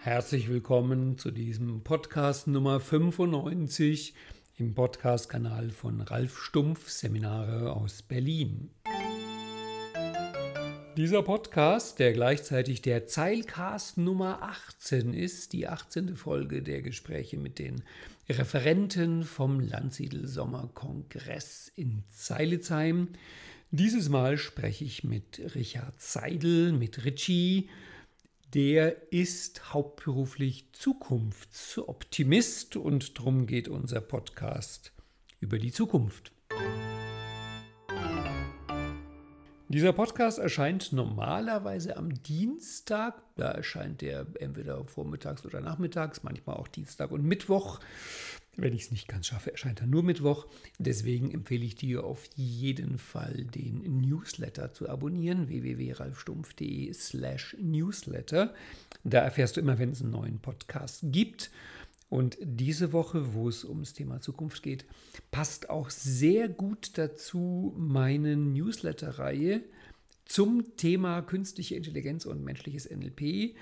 Herzlich willkommen zu diesem Podcast Nummer 95 im Podcast-Kanal von Ralf Stumpf Seminare aus Berlin. Dieser Podcast, der gleichzeitig der Zeilcast Nummer 18 ist, die 18. Folge der Gespräche mit den Referenten vom Landsiedel Sommerkongress in Zeilitzheim. Dieses Mal spreche ich mit Richard Seidel, mit Richie, der ist hauptberuflich Zukunftsoptimist und darum geht unser Podcast über die Zukunft. Dieser Podcast erscheint normalerweise am Dienstag. Da erscheint der entweder vormittags oder nachmittags, manchmal auch Dienstag und Mittwoch. Wenn ich es nicht ganz schaffe, erscheint er nur Mittwoch. Deswegen empfehle ich dir auf jeden Fall den Newsletter zu abonnieren, www.ralfstumpf.de slash newsletter. Da erfährst du immer, wenn es einen neuen Podcast gibt. Und diese Woche, wo es ums Thema Zukunft geht, passt auch sehr gut dazu meine Newsletter-Reihe zum Thema künstliche Intelligenz und menschliches NLP.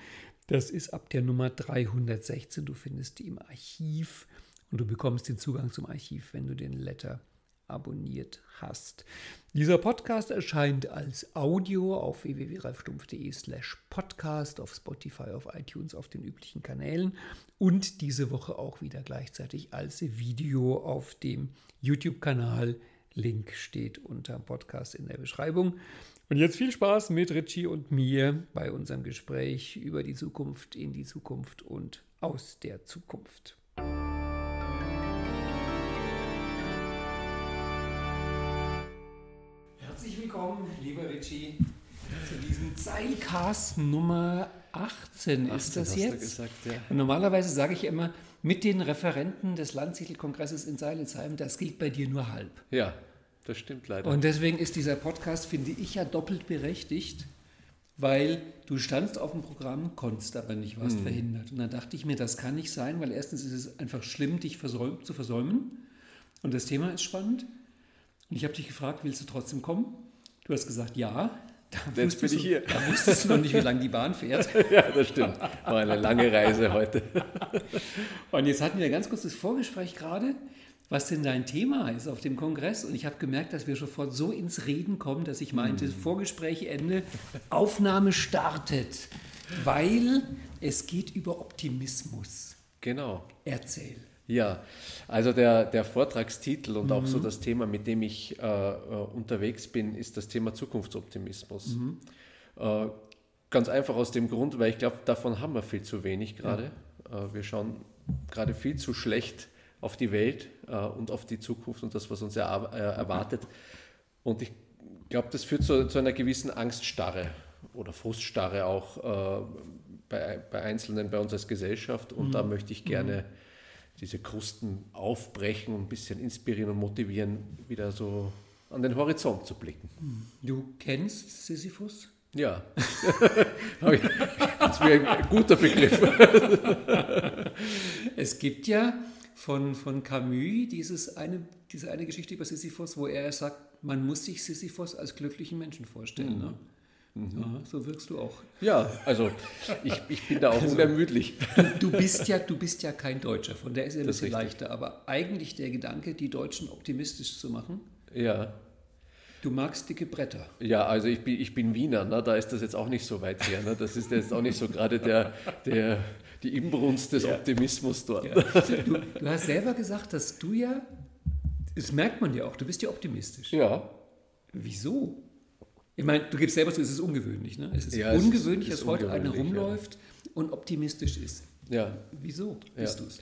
Das ist ab der Nummer 316. Du findest die im Archiv und du bekommst den Zugang zum Archiv, wenn du den Letter abonniert hast. Dieser Podcast erscheint als Audio auf www.ralfstumpf.de slash podcast, auf Spotify, auf iTunes, auf den üblichen Kanälen und diese Woche auch wieder gleichzeitig als Video auf dem YouTube-Kanal. Link steht unter dem Podcast in der Beschreibung. Und jetzt viel Spaß mit Richie und mir bei unserem Gespräch über die Zukunft, in die Zukunft und aus der Zukunft. Willkommen, lieber Richie, zu diesem Zeilcast Nummer 18 ist das jetzt. Gesagt, ja. Und normalerweise sage ich immer, mit den Referenten des Landsiedel-Kongresses in Seilitzheim, das gilt bei dir nur halb. Ja, das stimmt leider. Und deswegen ist dieser Podcast, finde ich, ja doppelt berechtigt, weil du standst auf dem Programm, konntest aber nicht, was hm. verhindert. Und dann dachte ich mir, das kann nicht sein, weil erstens ist es einfach schlimm, dich versäum zu versäumen. Und das Thema ist spannend. Und ich habe dich gefragt, willst du trotzdem kommen? Du hast gesagt, ja. Da Jetzt bin ich hier. Da wusstest du noch nicht, wie lange die Bahn fährt. ja, das stimmt. War eine lange Reise heute. Und jetzt hatten wir ganz kurz das Vorgespräch gerade, was denn dein Thema ist auf dem Kongress. Und ich habe gemerkt, dass wir sofort so ins Reden kommen, dass ich meinte, hm. Vorgespräch Ende, Aufnahme startet, weil es geht über Optimismus. Genau. Erzähl. Ja, also der, der Vortragstitel und mhm. auch so mhm. das Thema, mit dem ich äh, äh, unterwegs bin, ist das Thema Zukunftsoptimismus. Mhm. Äh, ganz einfach aus dem Grund, weil ich glaube, davon haben wir viel zu wenig gerade. Ja. Äh, wir schauen gerade viel zu schlecht auf die Welt äh, und auf die Zukunft und das, was uns er, äh, erwartet. Und ich glaube, das führt zu, zu, einer gewissen Angststarre oder Fruststarre auch bei, bei Einzelnen, bei uns als Gesellschaft. Und mhm. da möchte ich gerne mhm diese Krusten aufbrechen und ein bisschen inspirieren und motivieren, wieder so an den Horizont zu blicken. Du kennst Sisyphus? Ja, das wäre ein guter Begriff. es gibt ja von, von Camus dieses eine, diese eine Geschichte über Sisyphus, wo er sagt, man muss sich Sisyphus als glücklichen Menschen vorstellen. Mhm. Ne? Mhm. Aha, so wirkst du auch. Ja, also ich, ich bin da auch also, unermüdlich. Du, du, bist ja, du bist ja kein Deutscher, von der ist er ein bisschen leichter. Aber eigentlich der Gedanke, die Deutschen optimistisch zu machen. Ja. Du magst dicke Bretter. Ja, also ich bin, ich bin Wiener, ne? da ist das jetzt auch nicht so weit her. Ne? Das ist jetzt auch nicht so gerade der, der, die Imbrunst des ja. Optimismus dort. Ja. Du, du hast selber gesagt, dass du ja, das merkt man ja auch, du bist ja optimistisch. Ja. Wieso? Ich meine, du gibst selber zu, es ist ungewöhnlich. Ne? Es ist ja, ungewöhnlich, es ist, dass heute einer rumläuft ja. und optimistisch ist. Ja. Wieso bist ja. du es?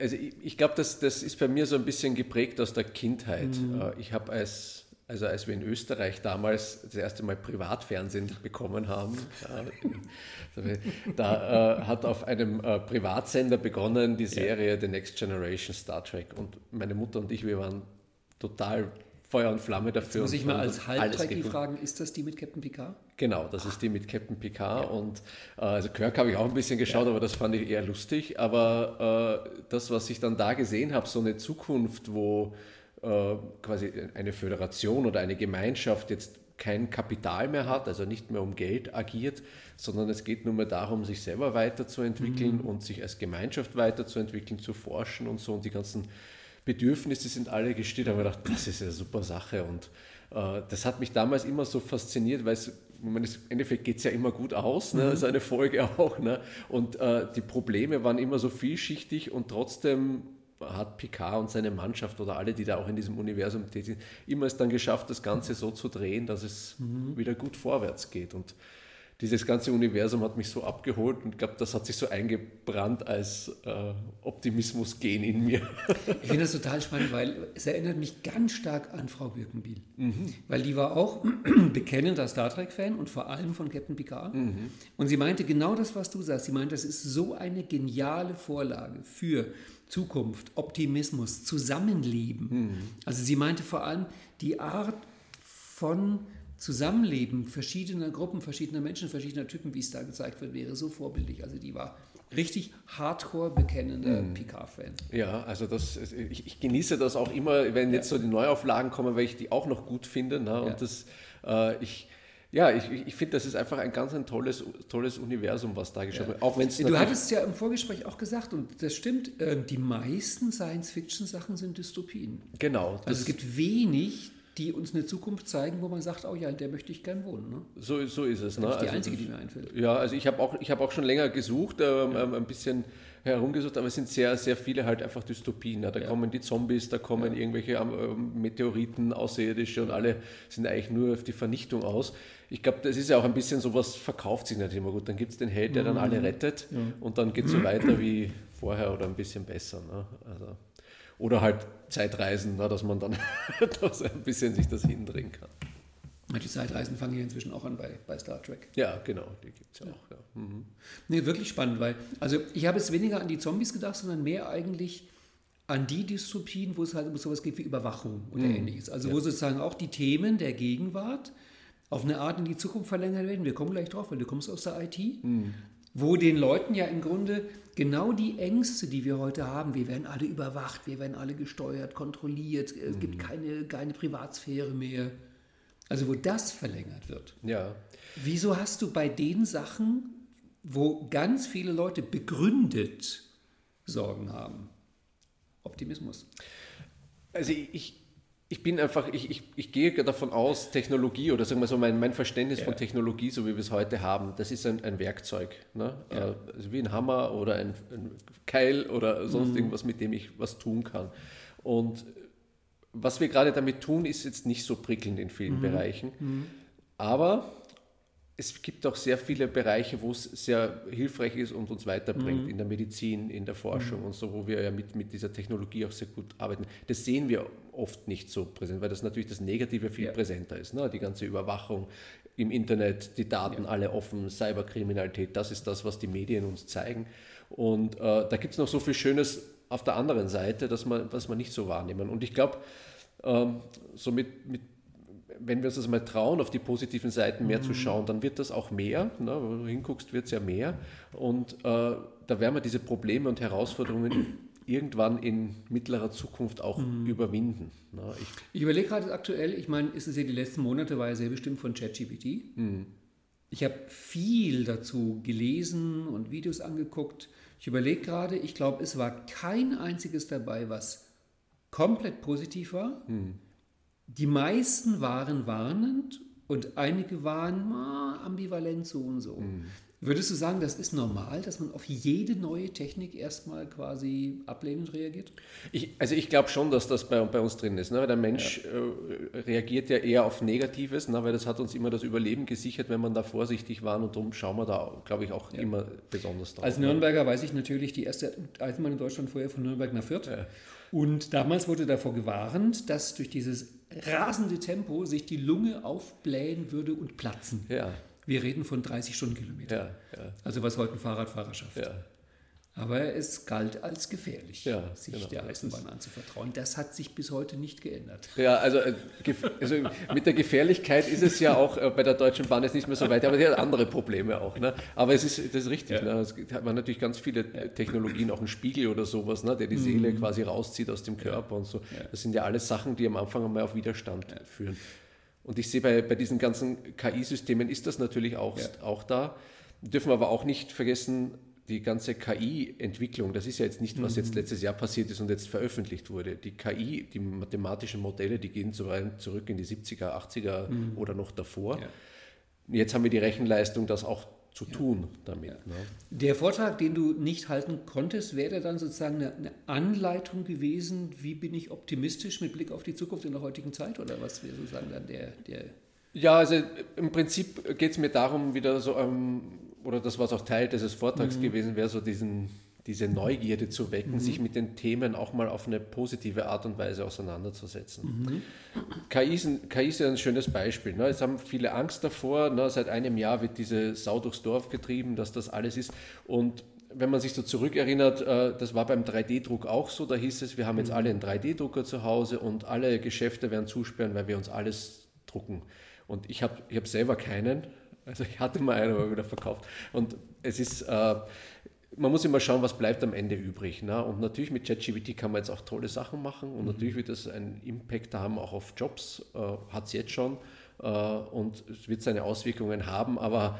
Also ich, ich glaube, das, das ist bei mir so ein bisschen geprägt aus der Kindheit. Mhm. Äh, ich habe als, also als wir in Österreich damals das erste Mal Privatfernsehen bekommen haben, da äh, hat auf einem äh, Privatsender begonnen die Serie The Next Generation Star Trek. Und meine Mutter und ich, wir waren total Feuer und Flamme dafür. Jetzt muss ich mal als Halbtrekkie fragen, ist das die mit Captain Picard? Genau, das ist die mit Captain Picard ja. und äh, also Kirk habe ich auch ein bisschen geschaut, ja. aber das fand ich eher lustig. Aber äh, das, was ich dann da gesehen habe, so eine Zukunft, wo äh, quasi eine Föderation oder eine Gemeinschaft jetzt kein Kapital mehr hat, also nicht mehr um Geld agiert, sondern es geht nur mehr darum, sich selber weiterzuentwickeln mhm. und sich als Gemeinschaft weiterzuentwickeln, zu forschen und so. Und die ganzen Bedürfnisse sind alle gestillt. Da habe ich gedacht, das ist eine super Sache. Und äh, das hat mich damals immer so fasziniert, weil es im Endeffekt geht es ja immer gut aus, ne? das ist eine Folge auch. Ne? Und äh, die Probleme waren immer so vielschichtig und trotzdem hat Picard und seine Mannschaft oder alle, die da auch in diesem Universum tätig sind, immer es dann geschafft, das Ganze so zu drehen, dass es mhm. wieder gut vorwärts geht. Und dieses ganze Universum hat mich so abgeholt und ich glaube, das hat sich so eingebrannt als äh, Optimismus-Gen in mir. ich finde das total spannend, weil es erinnert mich ganz stark an Frau Birkenbiel. Mhm. Weil die war auch bekennender Star Trek-Fan und vor allem von Captain Picard. Mhm. Und sie meinte genau das, was du sagst. Sie meinte, das ist so eine geniale Vorlage für Zukunft, Optimismus, Zusammenleben. Mhm. Also sie meinte vor allem die Art von Zusammenleben verschiedener Gruppen, verschiedener Menschen, verschiedener Typen, wie es da gezeigt wird, wäre so vorbildlich. Also die war richtig hardcore bekennender mhm. Picard-Fan. Ja, also das, ich, ich, genieße das auch immer, wenn jetzt ja. so die Neuauflagen kommen, weil ich die auch noch gut finde. Ne? Und ja. das, äh, ich, ja, ich, ich finde, das ist einfach ein ganz ein tolles, tolles Universum, was da geschaffen wird. Auch wenn's du hattest ja im Vorgespräch auch gesagt, und das stimmt, äh, die meisten Science-Fiction-Sachen sind Dystopien. Genau. Also es gibt wenig die uns eine Zukunft zeigen, wo man sagt, oh ja, in der möchte ich gern wohnen. Ne? So, so ist es. Ne? Das ist die also einzige, die mir einfällt. Ja, also ich habe auch, hab auch schon länger gesucht, ähm, ja. Ähm, ein bisschen herumgesucht, aber es sind sehr, sehr viele halt einfach Dystopien. Ja. Da ja. kommen die Zombies, da kommen ja. irgendwelche ähm, Meteoriten, Außerirdische und alle sind eigentlich nur auf die Vernichtung aus. Ich glaube, das ist ja auch ein bisschen so was verkauft sich nicht immer gut. Dann gibt es den Held, der dann alle mhm. rettet und dann geht es so weiter wie vorher oder ein bisschen besser. Ne? Also. Oder halt Zeitreisen, ne, dass man dann dass ein bisschen sich das hindrehen kann. Die Zeitreisen fangen ja inzwischen auch an bei, bei Star Trek. Ja, genau, die gibt es ja, ja auch. Ja. Mhm. Nee, wirklich spannend, weil, also ich habe jetzt weniger an die Zombies gedacht, sondern mehr eigentlich an die Dystopien, wo es halt um sowas geht wie Überwachung oder mhm. ähnliches. Also ja. wo sozusagen auch die Themen der Gegenwart auf eine Art in die Zukunft verlängert werden. Wir kommen gleich drauf, weil du kommst aus der IT. Mhm wo den Leuten ja im Grunde genau die Ängste, die wir heute haben, wir werden alle überwacht, wir werden alle gesteuert, kontrolliert, es mhm. gibt keine, keine Privatsphäre mehr. Also wo das verlängert wird. Ja. Wieso hast du bei den Sachen, wo ganz viele Leute begründet Sorgen haben, Optimismus? Also ich, ich bin einfach, ich, ich, ich gehe davon aus, Technologie oder sagen wir so, mein, mein Verständnis ja. von Technologie, so wie wir es heute haben, das ist ein, ein Werkzeug. Ne? Ja. Also wie ein Hammer oder ein, ein Keil oder sonst mhm. irgendwas, mit dem ich was tun kann. Und was wir gerade damit tun, ist jetzt nicht so prickelnd in vielen mhm. Bereichen. Mhm. Aber es gibt auch sehr viele Bereiche, wo es sehr hilfreich ist und uns weiterbringt, mhm. in der Medizin, in der Forschung mhm. und so, wo wir ja mit, mit dieser Technologie auch sehr gut arbeiten. Das sehen wir oft nicht so präsent, weil das natürlich das Negative viel ja. präsenter ist. Ne? Die ganze Überwachung im Internet, die Daten ja. alle offen, Cyberkriminalität, das ist das, was die Medien uns zeigen. Und äh, da gibt es noch so viel Schönes auf der anderen Seite, dass man, was man nicht so wahrnehmen. Und ich glaube, ähm, so mit, mit wenn wir uns das mal trauen, auf die positiven Seiten mehr mhm. zu schauen, dann wird das auch mehr. Ne? Wenn du hinguckst, wird es ja mehr. Und äh, da werden wir diese Probleme und Herausforderungen irgendwann in mittlerer Zukunft auch mhm. überwinden. Ne? Ich, ich überlege gerade aktuell, ich meine, ist es ja die letzten Monate, war ja sehr bestimmt von ChatGPT. Mhm. Ich habe viel dazu gelesen und Videos angeguckt. Ich überlege gerade, ich glaube, es war kein einziges dabei, was komplett positiv war. Mhm. Die meisten waren warnend und einige waren ah, ambivalent so und so. Mhm. Würdest du sagen, das ist normal, dass man auf jede neue Technik erstmal quasi ablehnend reagiert? Ich, also ich glaube schon, dass das bei, bei, uns drin ist. Ne? Weil der Mensch ja. äh, reagiert ja eher auf Negatives, ne? weil das hat uns immer das Überleben gesichert, wenn man da vorsichtig war und darum schauen wir da, glaube ich, auch ja. immer besonders drauf. Als ne? Nürnberger weiß ich natürlich die erste Eisenbahn in Deutschland vorher von Nürnberg nach Fürth. Ja. Und damals wurde davor gewarnt, dass durch dieses rasende Tempo sich die Lunge aufblähen würde und platzen. Ja. Wir reden von 30 Stundenkilometern. Ja, ja. Also was heute ein Fahrradfahrer schafft. Ja. Aber es galt als gefährlich, ja, sich genau. der Eisenbahn anzuvertrauen. Das hat sich bis heute nicht geändert. Ja, also, äh, also, mit der Gefährlichkeit ist es ja auch äh, bei der Deutschen Bahn jetzt nicht mehr so weit, aber die hat andere Probleme auch. Ne? Aber es ist, das ist richtig. Ja. Ne? Es hat man natürlich ganz viele Technologien, auch einen Spiegel oder sowas, ne? der die Seele mhm. quasi rauszieht aus dem Körper und so. Das sind ja alles Sachen, die am Anfang einmal auf Widerstand führen. Und ich sehe bei, bei diesen ganzen KI-Systemen ist das natürlich auch, ja. auch da. Dürfen wir aber auch nicht vergessen, die ganze KI-Entwicklung, das ist ja jetzt nicht, was jetzt mhm. letztes Jahr passiert ist und jetzt veröffentlicht wurde. Die KI, die mathematischen Modelle, die gehen zurück in die 70er, 80er mhm. oder noch davor. Ja. Jetzt haben wir die Rechenleistung, das auch zu ja. tun damit. Ja. Ne? Der Vortrag, den du nicht halten konntest, wäre dann sozusagen eine, eine, Anleitung gewesen, wie bin ich optimistisch mit Blick auf die Zukunft in der heutigen Zeit oder was wäre sozusagen dann der, der ja, also im Prinzip geht es mir darum, wieder so, ähm, oder das, was auch Teil dieses Vortrags mhm. gewesen wäre, so diesen, diese Neugierde zu wecken, mhm. sich mit den Themen auch mal auf eine positive Art und Weise auseinanderzusetzen. Mhm. KI, ist, KI ist ja ein schönes Beispiel. Ne? Es haben viele Angst davor. Ne? Seit einem Jahr wird diese Sau durchs Dorf getrieben, dass das alles ist. Und wenn man sich so zurückerinnert, äh, das war beim 3D-Druck auch so. Da hieß es, wir haben jetzt mhm. alle einen 3D-Drucker zu Hause und alle Geschäfte werden zusperren, weil wir uns alles drucken. Und ich habe ich hab selber keinen. Also ich hatte mal einen, aber wieder verkauft. Und es ist, äh, man muss immer schauen, was bleibt am Ende übrig. Ne? Und natürlich mit ChatGPT kann man jetzt auch tolle Sachen machen und mhm. natürlich wird das einen Impact haben, auch auf Jobs, äh, hat es jetzt schon äh, und es wird seine Auswirkungen haben, aber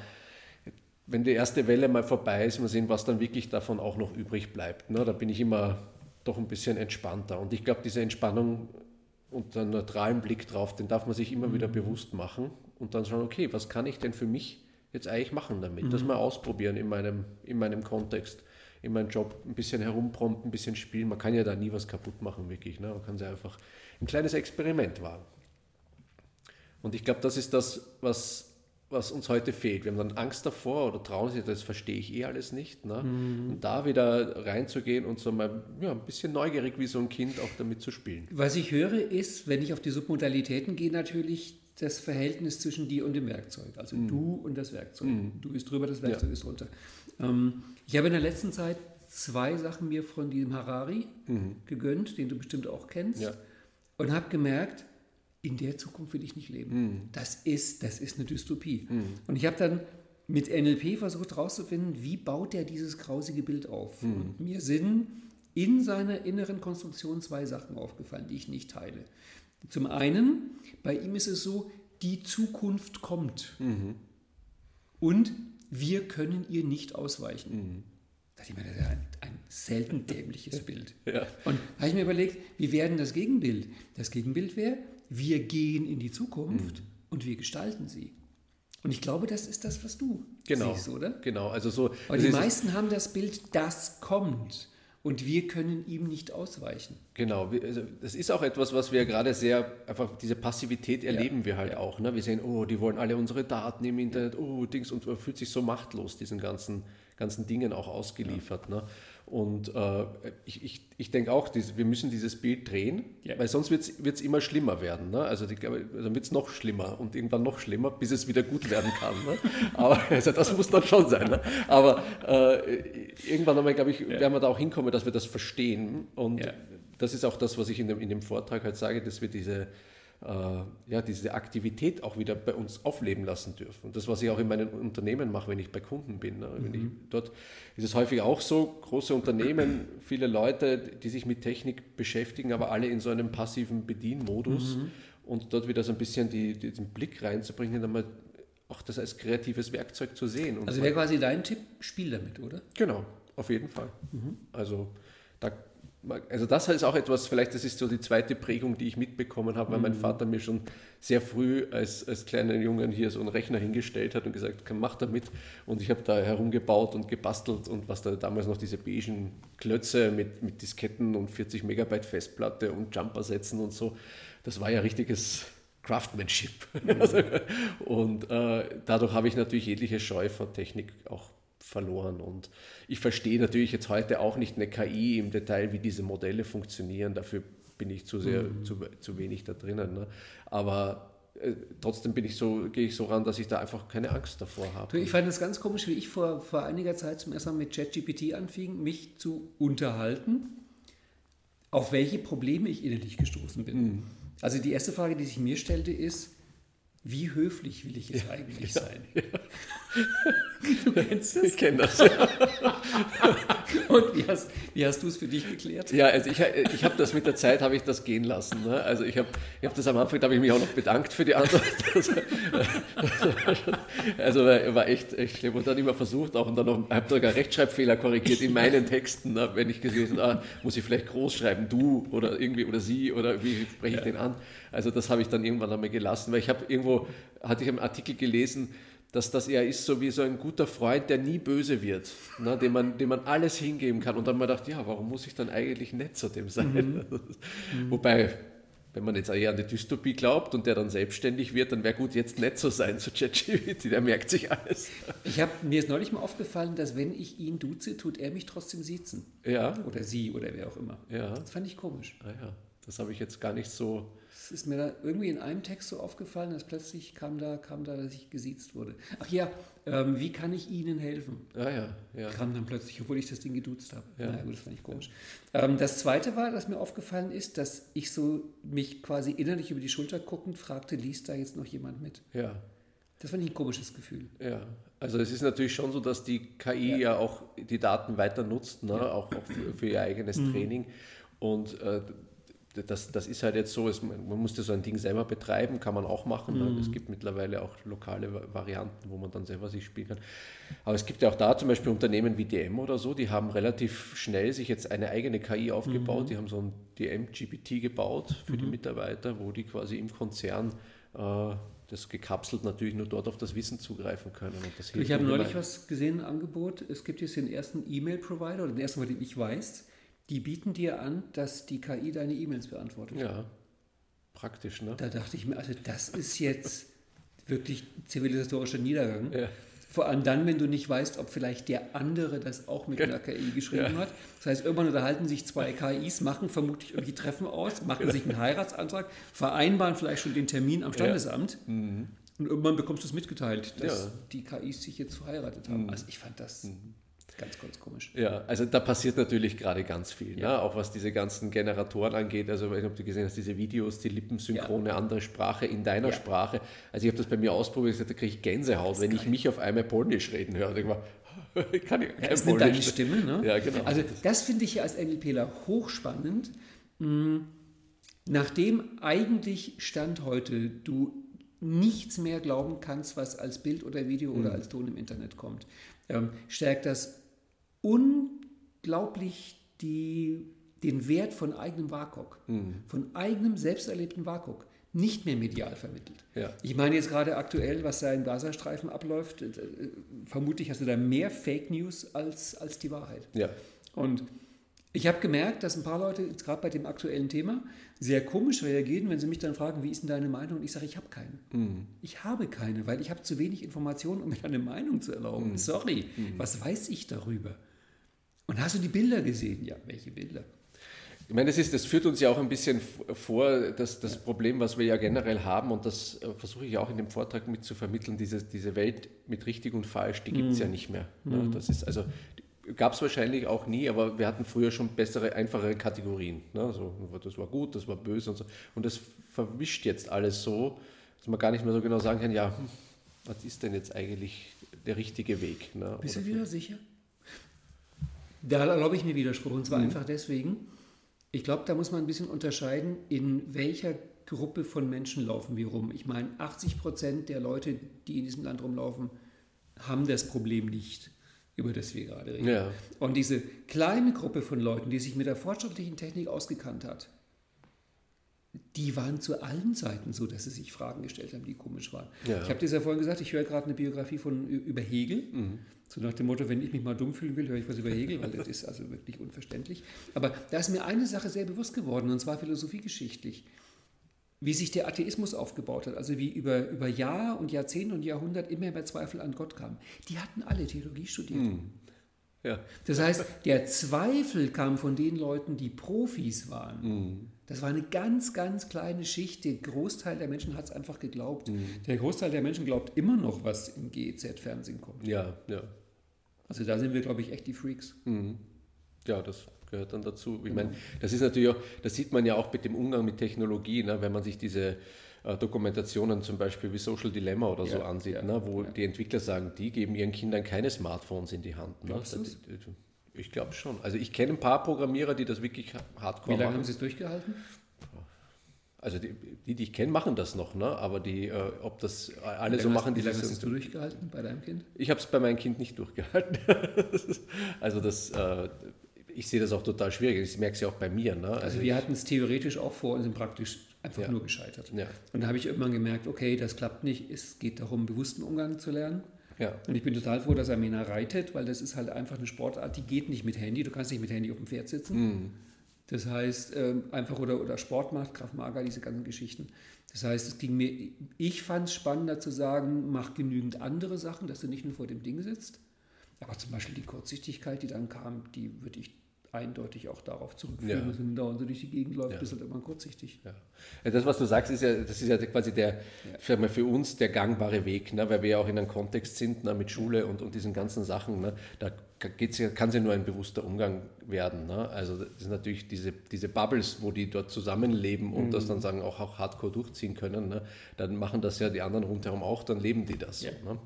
wenn die erste Welle mal vorbei ist, mal sehen, was dann wirklich davon auch noch übrig bleibt. Ne? Da bin ich immer doch ein bisschen entspannter und ich glaube, diese Entspannung und einen neutralen Blick drauf, den darf man sich immer mhm. wieder bewusst machen und dann schauen, okay, was kann ich denn für mich jetzt eigentlich machen damit? Mhm. Das mal ausprobieren in meinem, in meinem Kontext, in meinem Job, ein bisschen herumprompten, ein bisschen spielen. Man kann ja da nie was kaputt machen, wirklich. Ne? Man kann sie einfach ein kleines Experiment wagen. Und ich glaube, das ist das, was, was uns heute fehlt. Wir haben dann Angst davor oder trauen sich, das verstehe ich eh alles nicht. Ne? Mhm. Und da wieder reinzugehen und so mal ja, ein bisschen neugierig wie so ein Kind auch damit zu spielen. Was ich höre ist, wenn ich auf die Submodalitäten gehe, natürlich das Verhältnis zwischen dir und dem Werkzeug. Also mhm. du und das Werkzeug. Mhm. Du bist drüber, das Werkzeug ja. ist drunter. Ähm, ich habe in der letzten Zeit zwei Sachen mir von diesem Harari mhm. gegönnt, den du bestimmt auch kennst. Ja. Und habe gemerkt, in der Zukunft will ich nicht leben. Mhm. Das, ist, das ist eine Dystopie. Mhm. Und ich habe dann mit NLP versucht herauszufinden, wie baut er dieses grausige Bild auf. Mhm. Und mir sind in seiner inneren Konstruktion zwei Sachen aufgefallen, die ich nicht teile. Zum einen, bei ihm ist es so, die Zukunft kommt. Mhm. Und wir können ihr nicht ausweichen. Mhm. Da dachte ich mir, das ist ein, ein selten dämliches Bild. Ja. Und da habe ich mir überlegt, wie wäre denn das Gegenbild? Das Gegenbild wäre, wir gehen in die Zukunft mhm. und wir gestalten sie. Und ich glaube, das ist das, was du genau. siehst, oder? Genau, also so. Aber die meisten haben das Bild, das kommt und wir können ihm nicht ausweichen. Genau, also das ist auch etwas, was wir gerade sehr, einfach diese Passivität erleben ja, wir halt ja. auch. Ne? Wir sehen, oh, die wollen alle unsere Daten im Internet, oh, Dings, und man fühlt sich so machtlos diesen ganzen, ganzen Dingen auch ausgeliefert. Ja. Ne? Und äh, ich, ich, ich denke auch, diese, wir müssen dieses Bild drehen, ja. weil sonst wird es immer schlimmer werden. Ne? Also, die, dann wird es noch schlimmer und irgendwann noch schlimmer, bis es wieder gut werden kann. Ne? Aber also das muss dann schon sein. Ne? Aber äh, irgendwann einmal, glaube ich, ja. werden wir da auch hinkommen, dass wir das verstehen. Und ja. das ist auch das, was ich in dem, in dem Vortrag halt sage, dass wir diese ja, diese Aktivität auch wieder bei uns aufleben lassen dürfen. Und das, was ich auch in meinen Unternehmen mache, wenn ich bei Kunden bin. Ne? Wenn mhm. ich, dort ist es häufig auch so, große Unternehmen, viele Leute, die sich mit Technik beschäftigen, aber alle in so einem passiven Bedienmodus mhm. und dort wieder so ein bisschen die, diesen Blick reinzubringen, dann mal auch das als kreatives Werkzeug zu sehen. also wäre quasi dein Tipp, spiel damit, oder? Genau, auf jeden Fall. Mhm. Also da also das ist auch etwas, vielleicht das ist so die zweite Prägung, die ich mitbekommen habe, weil mhm. mein Vater mir schon sehr früh als, als kleiner Jungen hier so einen Rechner hingestellt hat und gesagt, komm, mach damit. Und ich habe da herumgebaut und gebastelt und was da damals noch diese beigen Klötze mit, mit Disketten und 40 Megabyte Festplatte und Jumper-Sätzen und so, das war ja richtiges Craftsmanship. Mhm. und äh, dadurch habe ich natürlich jegliche Scheu vor Technik auch verloren. Und ich verstehe natürlich jetzt heute auch nicht eine KI im Detail, wie diese Modelle funktionieren. Dafür bin ich zu sehr, mhm. zu, zu wenig da drinnen. Ne? Aber äh, trotzdem bin ich so, gehe ich so ran, dass ich da einfach keine Angst davor habe. Ich fand es ganz komisch, wie ich vor, vor einiger Zeit zum ersten Mal mit ChatGPT anfing, mich zu unterhalten, auf welche Probleme ich innerlich gestoßen bin. Mhm. Also die erste Frage, die sich mir stellte, ist, wie höflich will ich jetzt ja, eigentlich ja, sein? Ja. Du kennst das? Ich kenne das. Und wie hast, wie hast du es für dich geklärt? Ja, also ich, ich habe das mit der Zeit, habe ich das gehen lassen. Ne? Also ich habe ich hab das am Anfang, da habe ich mich auch noch bedankt für die Antwort. also war echt, echt schlimm. Und dann immer versucht auch und dann noch, habe sogar Rechtschreibfehler korrigiert in meinen Texten, ne? wenn ich gesehen habe, ah, muss ich vielleicht groß schreiben, du oder irgendwie oder sie oder wie spreche ich ja. den an. Also das habe ich dann irgendwann einmal gelassen, weil ich habe irgendwo, hatte ich einen Artikel gelesen, dass das eher ist so wie so ein guter Freund, der nie böse wird, ne, dem, man, dem man alles hingeben kann. Und dann mal gedacht, ja, warum muss ich dann eigentlich nett zu dem sein? Mhm. Wobei, wenn man jetzt eher an die Dystopie glaubt und der dann selbstständig wird, dann wäre gut, jetzt nett zu sein zu ChatGPT, der merkt sich alles. Ich habe mir ist neulich mal aufgefallen, dass wenn ich ihn duze, tut er mich trotzdem siezen. Ja. Oder sie oder wer auch immer. Ja. Das fand ich komisch. Ah ja, das habe ich jetzt gar nicht so ist mir da irgendwie in einem Text so aufgefallen, dass plötzlich kam da, kam da dass ich gesiezt wurde. Ach ja, ähm, wie kann ich Ihnen helfen? Ah ja, ja. Kam dann plötzlich, obwohl ich das Ding geduzt habe. Ja. Naja, gut, das fand ich komisch. Ähm, das zweite war, dass mir aufgefallen ist, dass ich so mich quasi innerlich über die Schulter guckend fragte, liest da jetzt noch jemand mit? Ja. Das fand ich ein komisches Gefühl. Ja, also es ist natürlich schon so, dass die KI ja, ja auch die Daten weiter nutzt, ne? Ja. auch, auch für, für, ihr eigenes mhm. Training. Und äh, das, das ist halt jetzt so, es, man musste so ein Ding selber betreiben, kann man auch machen. Ne? Mhm. Es gibt mittlerweile auch lokale Varianten, wo man dann selber sich spielen kann. Aber es gibt ja auch da zum Beispiel Unternehmen wie DM oder so, die haben relativ schnell sich jetzt eine eigene KI aufgebaut. Mhm. Die haben so ein DM-GPT gebaut für mhm. die Mitarbeiter, wo die quasi im Konzern äh, das gekapselt natürlich nur dort auf das Wissen zugreifen können. ich habe neulich was gesehen, ein Angebot. Es gibt jetzt den ersten E-Mail-Provider, oder den ersten, von dem ich weiß, die bieten dir an, dass die KI deine E-Mails beantwortet. Ja, praktisch, ne? Da dachte ich mir, also das ist jetzt wirklich zivilisatorischer Niedergang. Ja. Vor allem dann, wenn du nicht weißt, ob vielleicht der andere das auch mit einer KI geschrieben ja. hat. Das heißt, irgendwann unterhalten sich zwei KIs, machen vermutlich irgendwie Treffen aus, machen sich einen Heiratsantrag, vereinbaren vielleicht schon den Termin am Standesamt. Ja. Mhm. Und irgendwann bekommst du es mitgeteilt, dass die KIs sich jetzt verheiratet haben. Mhm. Also ich fand das mhm. Ganz, ganz komisch. Ja, also da passiert natürlich gerade ganz viel, ja. ne? auch was diese ganzen Generatoren angeht. Also, ich weiß nicht, ob du gesehen hast, diese Videos, die Lippensynchrone, ja. andere Sprache in deiner ja. Sprache. Also, ich habe das bei mir ausprobiert, gesagt, da kriege ich Gänsehaut, wenn ich mich auf einmal Polnisch reden höre. Ich war, ich kann ja, kein Polnisch. deine Stimme, ne? Ja, genau. Also, das finde ich ja als NLPler hochspannend. Hm, nachdem eigentlich Stand heute du nichts mehr glauben kannst, was als Bild oder Video mhm. oder als Ton im Internet kommt, ähm, stärkt das unglaublich die, den Wert von eigenem WAKOK, mhm. von eigenem selbsterlebten WAKOK nicht mehr medial vermittelt. Ja. Ich meine jetzt gerade aktuell, was da im Gazastreifen abläuft, äh, vermutlich hast du da mehr Fake News als, als die Wahrheit. Ja. Und ich habe gemerkt, dass ein paar Leute, gerade bei dem aktuellen Thema, sehr komisch reagieren, wenn sie mich dann fragen, wie ist denn deine Meinung? Und ich sage, ich habe keine. Mhm. Ich habe keine, weil ich habe zu wenig Informationen, um mir eine Meinung zu erlauben. Mhm. Sorry, mhm. was weiß ich darüber? Und hast du die Bilder gesehen? Ja, welche Bilder? Ich meine, das, ist, das führt uns ja auch ein bisschen vor, dass das Problem, was wir ja generell haben, und das äh, versuche ich auch in dem Vortrag mit zu vermitteln, diese, diese Welt mit richtig und falsch, die gibt es mm. ja nicht mehr. Mm. Das ist also gab es wahrscheinlich auch nie, aber wir hatten früher schon bessere, einfachere Kategorien. Ne? Also, das war gut, das war böse und so. Und das verwischt jetzt alles so, dass man gar nicht mehr so genau sagen kann, ja, hm, was ist denn jetzt eigentlich der richtige Weg? Ne? Bist du wieder sicher? Da erlaube ich mir Widerspruch. Und zwar mhm. einfach deswegen, ich glaube, da muss man ein bisschen unterscheiden, in welcher Gruppe von Menschen laufen wir rum. Ich meine, 80 Prozent der Leute, die in diesem Land rumlaufen, haben das Problem nicht, über das wir gerade reden. Ja. Und diese kleine Gruppe von Leuten, die sich mit der fortschrittlichen Technik ausgekannt hat, die waren zu allen Zeiten so, dass sie sich Fragen gestellt haben, die komisch waren. Ja. Ich habe dir ja vorhin gesagt, ich höre gerade eine Biografie von über Hegel. Mhm. So nach dem Motto, wenn ich mich mal dumm fühlen will, höre ich was über Hegel, weil das ist also wirklich unverständlich. Aber da ist mir eine Sache sehr bewusst geworden, und zwar philosophiegeschichtlich. Wie sich der Atheismus aufgebaut hat, also wie über, über Jahr und Jahrzehnte und Jahrhundert immer mehr Zweifel an Gott kam. Die hatten alle Theologie studiert. Mhm. Ja. Das heißt, der Zweifel kam von den Leuten, die Profis waren. Mhm. Das war eine ganz, ganz kleine Schicht. Der Großteil der Menschen hat es einfach geglaubt. Mhm. Der Großteil der Menschen glaubt immer noch, was im GEZ-Fernsehen kommt. Ja, ja. Also da sind wir, glaube ich, echt die Freaks. Mhm. Ja, das gehört dann dazu. Ich meine, das ist natürlich auch, das sieht man ja auch mit dem Umgang mit Technologie, ne? wenn man sich diese äh, Dokumentationen zum Beispiel wie Social Dilemma oder so ansieht, ja, ne, wo ja. die Entwickler sagen, die geben ihren Kindern keine Smartphones in die Hand. Ne? Ich glaube schon. Also ich kenne ein paar Programmierer, die das wirklich hardcore machen. Wie lange machen. haben sie es durchgehalten? Also die, die, die ich kenne, machen das noch, ne? aber die, äh, ob das alle so machen, die Wie lange hast du durchgehalten bei deinem Kind? Ich habe es bei meinem Kind nicht durchgehalten. also das, äh, ich sehe das auch total schwierig. Ich merke es ja auch bei mir. Ne? Also, also wir hatten es theoretisch auch vor und sind praktisch einfach ja. nur gescheitert. Ja. Und da habe ich irgendwann gemerkt, okay, das klappt nicht. Es geht darum, bewussten Umgang zu lernen. Ja. Und ich bin total froh, dass Amina reitet, weil das ist halt einfach eine Sportart, die geht nicht mit Handy. Du kannst nicht mit Handy auf dem Pferd sitzen. Mhm. Das heißt, ähm, einfach oder, oder Sport macht, Kraftmager, diese ganzen Geschichten. Das heißt, es ging mir, ich fand es spannender zu sagen, mach genügend andere Sachen, dass du nicht nur vor dem Ding sitzt. Aber zum Beispiel die Kurzsichtigkeit, die dann kam, die würde ich eindeutig auch darauf zurückführen, ja. dass wenn du dauernd so durch die Gegend läufst, ja. bist halt immer kurzsichtig. Ja. Das, was du sagst, ist ja, das ist ja quasi der, ja. für uns der gangbare Weg, ne? weil wir ja auch in einem Kontext sind ne? mit Schule und, und diesen ganzen Sachen. Ne? Da geht's ja, kann es ja nur ein bewusster Umgang werden. Ne? Also das sind natürlich diese, diese Bubbles, wo die dort zusammenleben und mhm. das dann sagen auch, auch hardcore durchziehen können. Ne? Dann machen das ja die anderen rundherum auch, dann leben die das. So, ne?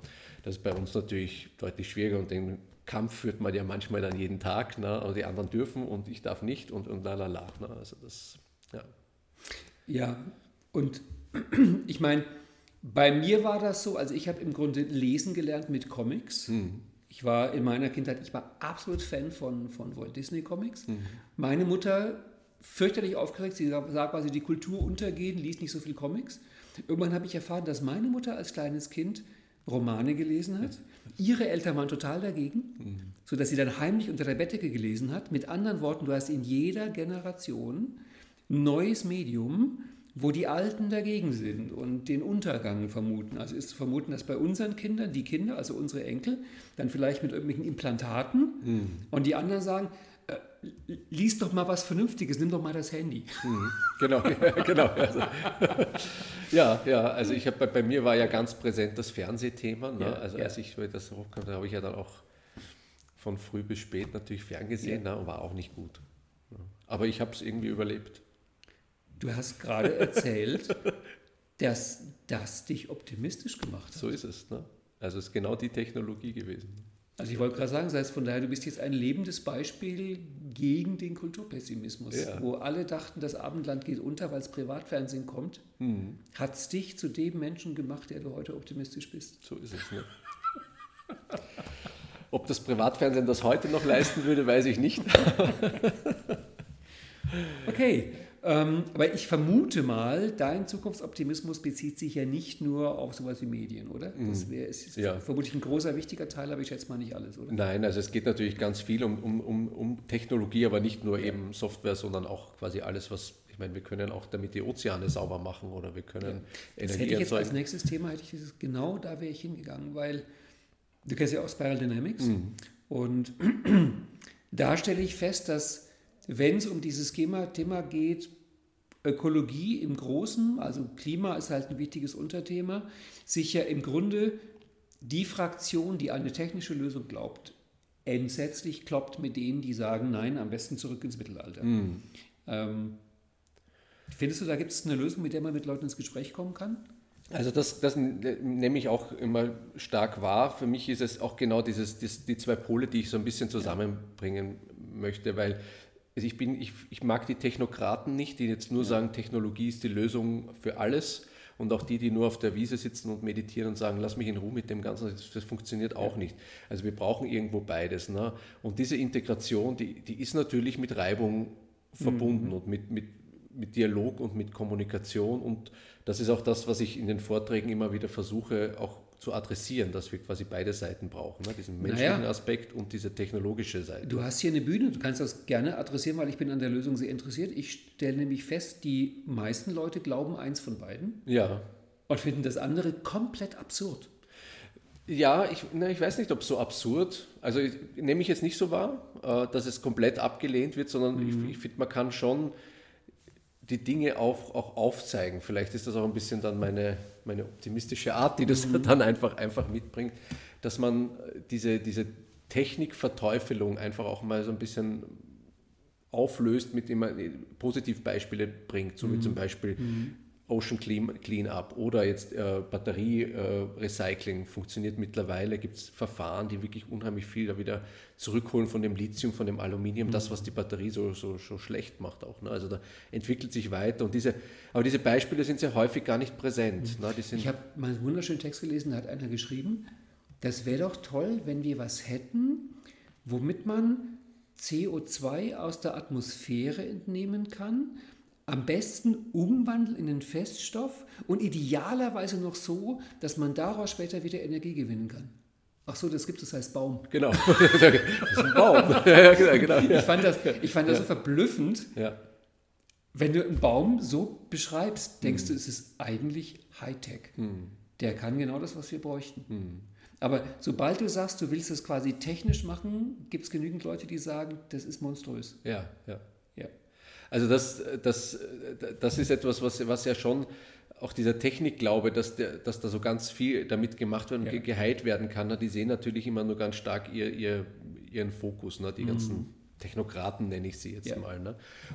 Das ist bei uns natürlich deutlich schwieriger und den Kampf führt man ja manchmal dann jeden Tag, ne? aber die anderen dürfen und ich darf nicht und, und la la la. Ne? Also das, ja. Ja, und ich meine, bei mir war das so, also ich habe im Grunde lesen gelernt mit Comics. Mhm. Ich war in meiner Kindheit, ich war absolut Fan von, von Walt Disney Comics. Mhm. Meine Mutter fürchterlich aufgeregt, sie sah quasi die Kultur untergehen, liest nicht so viel Comics. Irgendwann habe ich erfahren, dass meine Mutter als kleines Kind Romane gelesen hat. Ihre Eltern waren total dagegen, mhm. sodass sie dann heimlich unter der Bettdecke gelesen hat. Mit anderen Worten, du hast in jeder Generation ein neues Medium, wo die Alten dagegen sind und den Untergang vermuten. Also ist zu vermuten, dass bei unseren Kindern, die Kinder, also unsere Enkel, dann vielleicht mit irgendwelchen Implantaten mhm. und die anderen sagen, lies doch mal was Vernünftiges, nimm doch mal das Handy. Mhm. Genau, ja, genau. Also, ja, ja, also ich habe bei mir war ja ganz präsent das Fernsehthema. Ne? Ja, also als ich das hochkam, da habe ich ja dann auch von früh bis spät natürlich ferngesehen ja. ne? und war auch nicht gut. Aber ich habe es irgendwie überlebt. Du hast gerade erzählt, dass das dich optimistisch gemacht hat. So ist es. Ne? Also es ist genau die Technologie gewesen. Also ich wollte gerade sagen, das heißt von daher, du bist jetzt ein lebendes Beispiel gegen den Kulturpessimismus, ja. wo alle dachten, das Abendland geht unter, weil es Privatfernsehen kommt. Mhm. Hat es dich zu dem Menschen gemacht, der du heute optimistisch bist? So ist es. Ne? Ob das Privatfernsehen das heute noch leisten würde, weiß ich nicht. okay, ähm, aber ich vermute mal, dein Zukunftsoptimismus bezieht sich ja nicht nur auf sowas wie Medien, oder? Das mhm. wäre ja. vermutlich ein großer, wichtiger Teil, aber ich schätze mal nicht alles, oder? Nein, also es geht natürlich ganz viel um, um, um, um Technologie, aber nicht nur ja. eben Software, sondern auch quasi alles, was ich meine, wir können auch damit die Ozeane sauber machen oder wir können ja. Das Energie hätte ich jetzt als nächstes Thema, hätte ich dieses, genau da wäre ich hingegangen, weil du kennst ja auch Spiral Dynamics mhm. und da stelle ich fest, dass wenn es um dieses Thema, Thema geht, Ökologie im Großen, also Klima ist halt ein wichtiges Unterthema, sich ja im Grunde die Fraktion, die eine technische Lösung glaubt, entsetzlich kloppt mit denen, die sagen, nein, am besten zurück ins Mittelalter. Mhm. Ähm, findest du, da gibt es eine Lösung, mit der man mit Leuten ins Gespräch kommen kann? Also das, das nehme ich auch immer stark wahr. Für mich ist es auch genau dieses, das, die zwei Pole, die ich so ein bisschen zusammenbringen möchte, weil also ich, bin, ich, ich mag die Technokraten nicht, die jetzt nur ja. sagen, Technologie ist die Lösung für alles. Und auch die, die nur auf der Wiese sitzen und meditieren und sagen, lass mich in Ruhe mit dem Ganzen, das, das funktioniert auch ja. nicht. Also wir brauchen irgendwo beides. Ne? Und diese Integration, die, die ist natürlich mit Reibung verbunden mhm. und mit, mit, mit Dialog und mit Kommunikation. Und das ist auch das, was ich in den Vorträgen immer wieder versuche, auch zu adressieren, dass wir quasi beide Seiten brauchen, ne? diesen menschlichen naja. Aspekt und diese technologische Seite. Du hast hier eine Bühne, du kannst das gerne adressieren, weil ich bin an der Lösung sehr interessiert. Ich stelle nämlich fest, die meisten Leute glauben eins von beiden ja. und finden das andere komplett absurd. Ja, ich, na, ich weiß nicht, ob so absurd, also ich, nehme ich jetzt nicht so wahr, äh, dass es komplett abgelehnt wird, sondern mhm. ich, ich finde, man kann schon die Dinge auch, auch aufzeigen. Vielleicht ist das auch ein bisschen dann meine, meine optimistische Art, die das mhm. dann einfach, einfach mitbringt, dass man diese, diese Technikverteufelung einfach auch mal so ein bisschen auflöst, mit dem man Positivbeispiele bringt, so mhm. wie zum Beispiel mhm. Ocean Clean, Clean Up oder jetzt äh, Batterierecycling äh, funktioniert mittlerweile. Gibt es Verfahren, die wirklich unheimlich viel da wieder zurückholen von dem Lithium, von dem Aluminium, mhm. das, was die Batterie so, so, so schlecht macht auch. Ne? Also da entwickelt sich weiter. Und diese, aber diese Beispiele sind sehr häufig gar nicht präsent. Mhm. Ne? ich habe mal einen wunderschönen Text gelesen, da hat einer geschrieben, das wäre doch toll, wenn wir was hätten, womit man CO2 aus der Atmosphäre entnehmen kann am besten umwandeln in einen Feststoff und idealerweise noch so, dass man daraus später wieder Energie gewinnen kann. Ach so, das gibt es, das heißt Baum. Genau. das ist ein Baum. ja, genau, genau. Ich fand das, ich fand das ja. so verblüffend. Ja. Wenn du einen Baum so beschreibst, denkst hm. du, es ist eigentlich Hightech. Hm. Der kann genau das, was wir bräuchten. Hm. Aber sobald du sagst, du willst es quasi technisch machen, gibt es genügend Leute, die sagen, das ist monströs. Ja, ja. Also das, das, das ist etwas, was, was ja schon auch dieser Technikglaube, dass, der, dass da so ganz viel damit gemacht wird und ja. geheilt werden kann, ne? die sehen natürlich immer nur ganz stark ihr, ihr, ihren Fokus, ne? die mhm. ganzen Technokraten nenne ich sie jetzt ja. mal. Ne?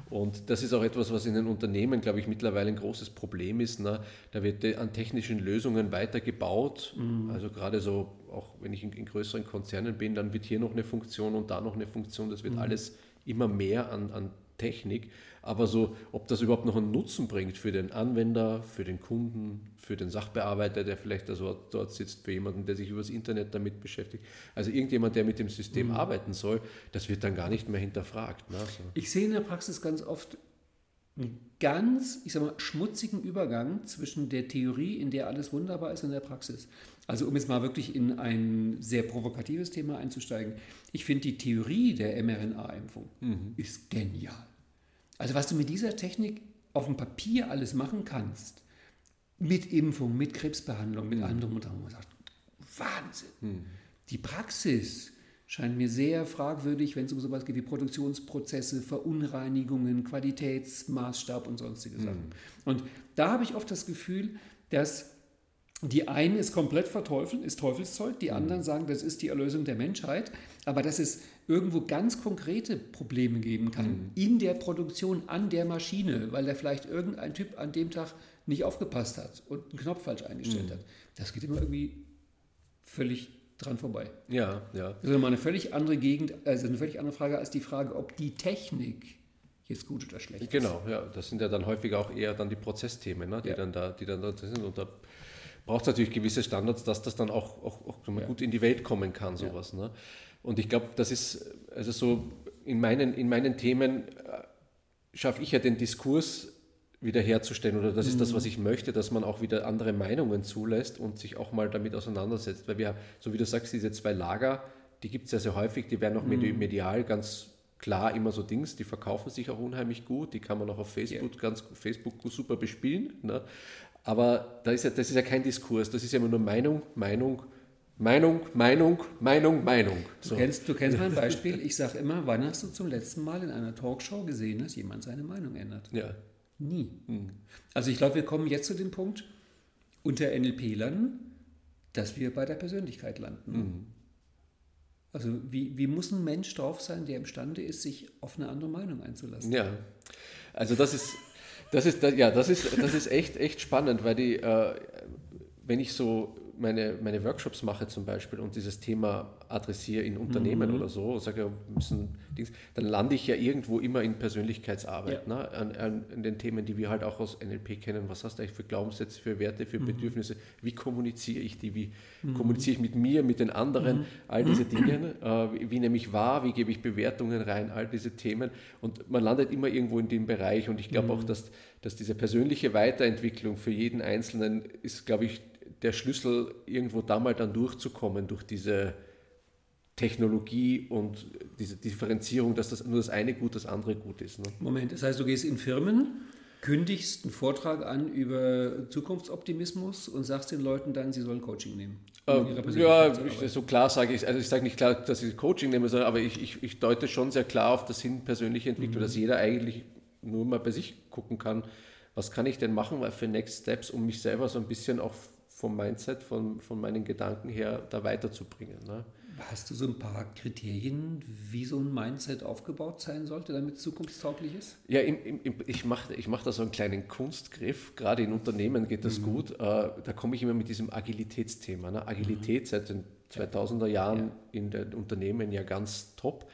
Und das ist auch etwas, was in den Unternehmen, glaube ich, mittlerweile ein großes Problem ist. Ne? Da wird an technischen Lösungen weitergebaut. Mhm. Also gerade so, auch wenn ich in, in, größeren Konzernen bin, dann wird hier noch eine Funktion und da noch eine Funktion. Das wird mhm. alles immer mehr an, an Technik, aber so, ob das überhaupt noch einen Nutzen bringt für den Anwender, für den Kunden, für den Sachbearbeiter, der vielleicht also dort sitzt, für jemanden, der sich übers Internet damit beschäftigt. Also irgendjemand, der mit dem System mhm. arbeiten soll, das wird dann gar nicht mehr hinterfragt. Ne? So. Ich sehe in der Praxis ganz oft einen ganz, ich sag mal, schmutzigen Übergang zwischen der Theorie, in der alles wunderbar ist, und der Praxis. Also um jetzt mal wirklich in ein sehr provokatives Thema einzusteigen. Ich finde die Theorie der mRNA-Impfung mhm. ist genial. Also was du mit dieser Technik auf dem Papier alles machen kannst, mit Impfung, mit Krebsbehandlung, mit mhm. anderem und anderem, man sagt, Wahnsinn. Mhm. Die Praxis scheint mir sehr fragwürdig, wenn es um sowas geht wie Produktionsprozesse, Verunreinigungen, Qualitätsmaßstab und sonstige Sachen. Mhm. Und da habe ich oft das Gefühl, dass die einen es komplett verteufeln, ist Teufelszeug, die mhm. anderen sagen, das ist die Erlösung der Menschheit, aber dass es irgendwo ganz konkrete Probleme geben kann mhm. in der Produktion an der Maschine, weil da vielleicht irgendein Typ an dem Tag nicht aufgepasst hat und einen Knopf falsch eingestellt mhm. hat. Das geht immer irgendwie völlig dran vorbei. Ja, ja. Das ist eine völlig andere Gegend, also eine völlig andere Frage als die Frage, ob die Technik jetzt gut oder schlecht genau, ist. Genau, ja. Das sind ja dann häufig auch eher dann die Prozessthemen, ne, die, ja. dann da, die dann da sind. Und da braucht es natürlich gewisse Standards, dass das dann auch, auch, auch ja. gut in die Welt kommen kann, sowas. Ja. Ne? Und ich glaube, das ist, also so in meinen, in meinen Themen äh, schaffe ich ja den Diskurs wiederherzustellen oder das ist das, was mhm. ich möchte, dass man auch wieder andere Meinungen zulässt und sich auch mal damit auseinandersetzt. Weil wir, so wie du sagst, diese zwei Lager, die gibt es ja sehr häufig, die werden auch mhm. medial ganz klar immer so Dings, die verkaufen sich auch unheimlich gut, die kann man auch auf Facebook, yeah. ganz, Facebook super bespielen. Ne? Aber da ist ja, das ist ja kein Diskurs, das ist ja immer nur Meinung, Meinung, Meinung, Meinung, Meinung, Meinung. So. Du, kennst, du kennst mein Beispiel. Ich sage immer, wann hast du zum letzten Mal in einer Talkshow gesehen, dass jemand seine Meinung ändert? Ja. Nie. Hm. Also ich glaube, wir kommen jetzt zu dem Punkt unter NLP-Lern, dass wir bei der Persönlichkeit landen. Hm. Also wie, wie muss ein Mensch drauf sein, der imstande ist, sich auf eine andere Meinung einzulassen? Ja, also das ist das ist, ja, das ist, das ist echt, echt spannend, weil die, äh, wenn ich so meine, meine Workshops mache zum Beispiel und dieses Thema adressiere in Unternehmen mhm. oder so, sage, müssen Dings, dann lande ich ja irgendwo immer in Persönlichkeitsarbeit, ja. ne? an, an, an, den Themen, die wir halt auch aus NLP kennen. Was hast du eigentlich für Glaubenssätze, für Werte, für mhm. Bedürfnisse? Wie kommuniziere ich die? Wie mhm. kommuniziere ich mit mir, mit den anderen? Mhm. All diese Dinge. Äh, wie, wie nehme ich wahr? Wie gebe ich Bewertungen rein? All diese Themen. Und man landet immer irgendwo in dem Bereich. Und ich glaube auch, mhm. dass, dass diese persönliche Weiterentwicklung für jeden Einzelnen ist, glaube ich, der Schlüssel, irgendwo da mal dann durchzukommen durch diese Technologie und diese Differenzierung, dass das nur das eine gut, das andere gut ist. Ne? Moment, das heißt, du gehst in Firmen, kündigst einen Vortrag an über Zukunftsoptimismus und sagst den Leuten dann, sie sollen Coaching nehmen. Um ähm, ja, ich, so klar sage ich, also ich sage nicht klar, dass ich Coaching nehme, sondern aber ich, ich, ich deute schon sehr klar auf das hin persönliche Entwicklung, mhm. dass jeder eigentlich nur mal bei sich gucken kann, was kann ich denn machen für Next Steps, um mich selber so ein bisschen auch vom Mindset, von, von meinen Gedanken her da weiterzubringen. Ne? Hast du so ein paar Kriterien, wie so ein Mindset aufgebaut sein sollte, damit es zukunftstauglich ist? Ja, im, im, ich mache ich mach da so einen kleinen Kunstgriff. Gerade in Unternehmen geht das mhm. gut. Äh, da komme ich immer mit diesem Agilitätsthema. Ne? Agilität mhm. seit den 2000er Jahren ja. in den Unternehmen ja ganz top.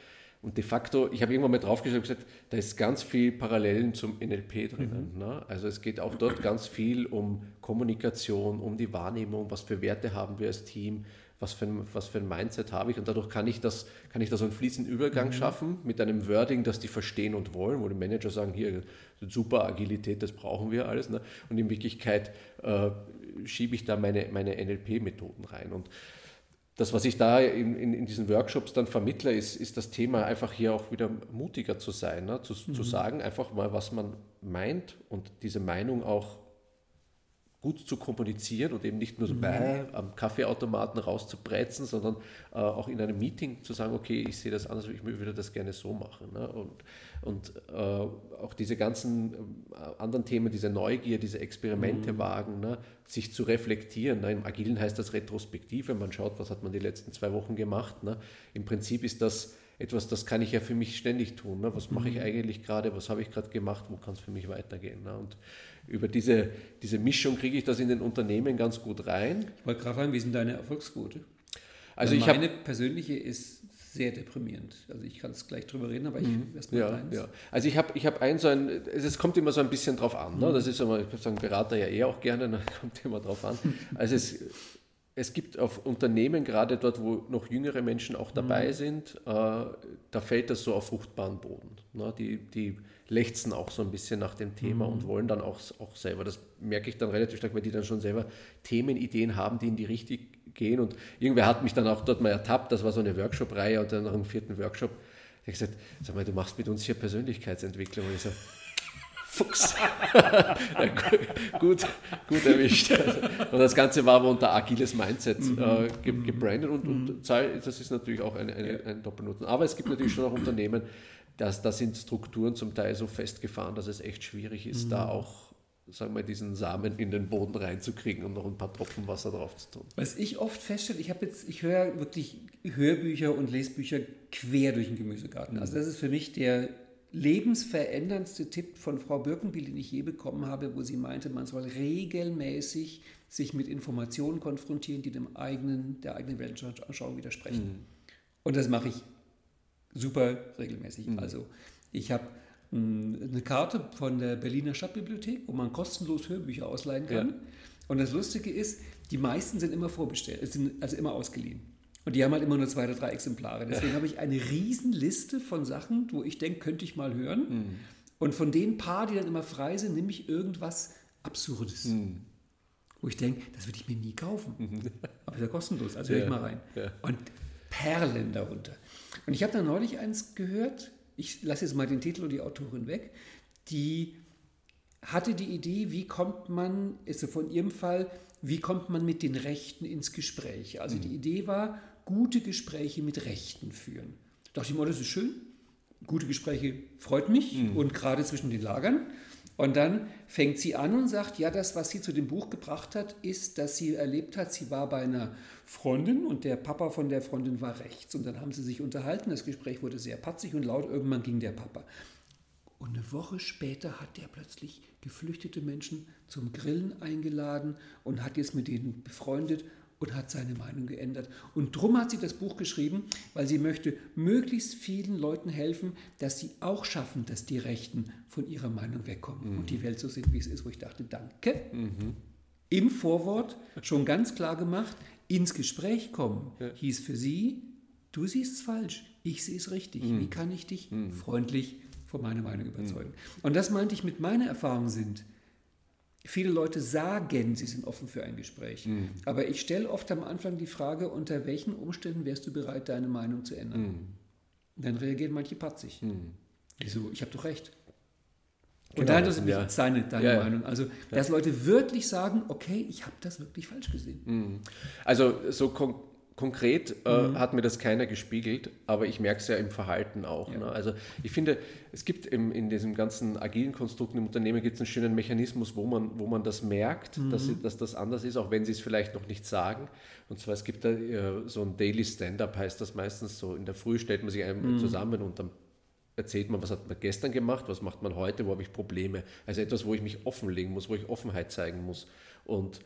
Und de facto, ich habe irgendwann mal draufgeschaut und gesagt, da ist ganz viel Parallelen zum NLP drinnen. Mhm. Ne? Also es geht auch dort ganz viel um Kommunikation, um die Wahrnehmung, was für Werte haben wir als Team, was für ein, was für ein Mindset habe ich. Und dadurch kann ich das, kann ich da so einen fließenden Übergang mhm. schaffen mit einem Wording, das die verstehen und wollen, wo die Manager sagen, hier, super Agilität, das brauchen wir alles. Ne? Und in Wirklichkeit äh, schiebe ich da meine, meine NLP-Methoden rein. Und das, was ich da in, in, in, diesen Workshops dann vermittle, ist, ist das Thema, einfach hier auch wieder mutiger zu sein, ne? zu, mhm. zu sagen, einfach mal, was man meint und diese Meinung auch gut zu kommunizieren und eben nicht nur so mhm. bäh, am Kaffeeautomaten rauszubrezen, sondern äh, auch in einem Meeting zu sagen, okay, ich sehe das anders, ich würde das gerne so machen. Ne? Und, und äh, auch diese ganzen äh, anderen Themen, diese Neugier, diese Experimente mhm. wagen, ne? sich zu reflektieren. Ne? Im Agilen heißt das Retrospektive, man schaut, was hat man die letzten zwei Wochen gemacht. Ne? Im Prinzip ist das etwas, das kann ich ja für mich ständig tun. Ne? Was mache ich mhm. eigentlich gerade, was habe ich gerade gemacht, wo kann es für mich weitergehen. Ne? Und über diese, diese Mischung kriege ich das in den Unternehmen ganz gut rein. Ich wollte gerade fragen, wie sind deine Erfolgsquote? Also ich meine persönliche ist sehr deprimierend. Also ich kann es gleich drüber reden, aber ich mhm. erstmal ja, deins. Ja. Also ich habe ich hab ein so ein, es kommt immer so ein bisschen drauf an. Ne? Mhm. Das ist immer, ich würde sagen, Berater ja eh auch gerne, ne? kommt immer drauf an. Also es, es gibt auf Unternehmen, gerade dort, wo noch jüngere Menschen auch dabei mhm. sind, äh, da fällt das so auf fruchtbaren Boden. Ne? Die, die lechzen auch so ein bisschen nach dem Thema mhm. und wollen dann auch, auch selber. Das merke ich dann relativ stark, weil die dann schon selber Themenideen haben, die in die Richtung gehen. Und irgendwer hat mich dann auch dort mal ertappt, das war so eine Workshop-Reihe und dann nach dem vierten Workshop, ich gesagt, sag mal, du machst mit uns hier Persönlichkeitsentwicklung. Und ich so, Fuchs. gut, gut erwischt. Und das Ganze war aber unter agiles Mindset mhm. äh, gebrandet und, und, mhm. das ist natürlich auch eine, eine, ein Doppelnutzen. Aber es gibt natürlich schon auch Unternehmen, das, da sind Strukturen zum Teil so festgefahren, dass es echt schwierig ist, mhm. da auch sagen wir, diesen Samen in den Boden reinzukriegen und noch ein paar Tropfen Wasser drauf zu tun. Was ich oft feststelle, ich habe jetzt, ich höre wirklich Hörbücher und Lesbücher quer durch den Gemüsegarten. Also das ist für mich der lebensveränderndste Tipp von Frau Birkenbiel, den ich je bekommen habe, wo sie meinte, man soll regelmäßig sich mit Informationen konfrontieren, die dem eigenen, der eigenen Weltanschauung widersprechen. Mhm. Und das mache ich super regelmäßig. Mhm. Also ich habe hm, eine Karte von der Berliner Stadtbibliothek, wo man kostenlos Hörbücher ausleihen kann. Ja. Und das Lustige ist, die meisten sind immer vorbestellt, sind also immer ausgeliehen. Und die haben halt immer nur zwei oder drei Exemplare. Deswegen ja. habe ich eine Riesenliste von Sachen, wo ich denke, könnte ich mal hören. Mhm. Und von den paar, die dann immer frei sind, nehme ich irgendwas Absurdes. Mhm. Wo ich denke, das würde ich mir nie kaufen. Mhm. Aber ist ja kostenlos, also ja. höre ich mal rein. Ja. Und Perlen darunter. Und ich habe da neulich eins gehört, ich lasse jetzt mal den Titel und die Autorin weg, die hatte die Idee, wie kommt man, ist so von ihrem Fall, wie kommt man mit den Rechten ins Gespräch? Also mhm. die Idee war, gute Gespräche mit Rechten führen. Da dachte ich mir, das ist schön, gute Gespräche freut mich mhm. und gerade zwischen den Lagern. Und dann fängt sie an und sagt, ja, das, was sie zu dem Buch gebracht hat, ist, dass sie erlebt hat, sie war bei einer Freundin und der Papa von der Freundin war rechts. Und dann haben sie sich unterhalten, das Gespräch wurde sehr patzig und laut, irgendwann ging der Papa. Und eine Woche später hat der plötzlich geflüchtete Menschen zum Grillen eingeladen und hat jetzt mit denen befreundet und hat seine Meinung geändert. Und drum hat sie das Buch geschrieben, weil sie möchte möglichst vielen Leuten helfen, dass sie auch schaffen, dass die Rechten von ihrer Meinung wegkommen mhm. und die Welt so sind, wie es ist, wo ich dachte, danke. Mhm. Im Vorwort schon ganz klar gemacht, ins Gespräch kommen ja. hieß für sie, du siehst es falsch, ich sehe es richtig. Mhm. Wie kann ich dich mhm. freundlich von meiner Meinung überzeugen? Mhm. Und das meinte ich mit meiner Erfahrung sind, Viele Leute sagen, sie sind offen für ein Gespräch. Mhm. Aber ich stelle oft am Anfang die Frage, unter welchen Umständen wärst du bereit, deine Meinung zu ändern? Mhm. Dann reagieren manche patzig. Mhm. Wieso? Ich habe doch recht. Und genau, dann ist ja. seine, deine ja, Meinung. Also, dass Leute wirklich sagen, okay, ich habe das wirklich falsch gesehen. Mhm. Also so kon konkret äh, mhm. hat mir das keiner gespiegelt, aber ich merke es ja im Verhalten auch. Ja. Ne? Also ich finde, es gibt im, in diesem ganzen agilen Konstrukt im Unternehmen gibt es einen schönen Mechanismus, wo man, wo man das merkt, mhm. dass, dass das anders ist, auch wenn sie es vielleicht noch nicht sagen. Und zwar, es gibt da äh, so ein Daily Stand-up, heißt das meistens so. In der Früh stellt man sich einem mhm. zusammen und dann erzählt man, was hat man gestern gemacht, was macht man heute, wo habe ich Probleme. Also etwas, wo ich mich offenlegen muss, wo ich Offenheit zeigen muss. Und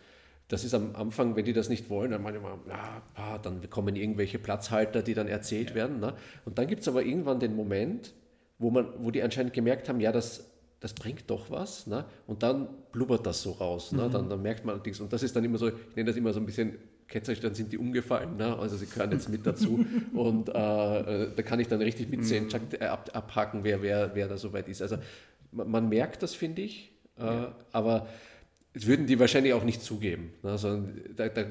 das ist am Anfang, wenn die das nicht wollen, dann manchmal, ja, dann kommen irgendwelche Platzhalter, die dann erzählt ja. werden. Ne? Und dann gibt es aber irgendwann den Moment, wo, man, wo die anscheinend gemerkt haben, ja, das, das bringt doch was. Ne? Und dann blubbert das so raus. Ne? Mhm. Dann, dann merkt man allerdings, und das ist dann immer so, ich nenne das immer so ein bisschen ketzerisch, dann sind die umgefallen. Ne? Also sie gehören jetzt mit dazu. und äh, äh, da kann ich dann richtig mitzählen, mhm. ab, abhaken, wer, wer, wer da soweit ist. Also man, man merkt das, finde ich. Äh, ja. Aber würden die wahrscheinlich auch nicht zugeben. Ne? Sondern da, da,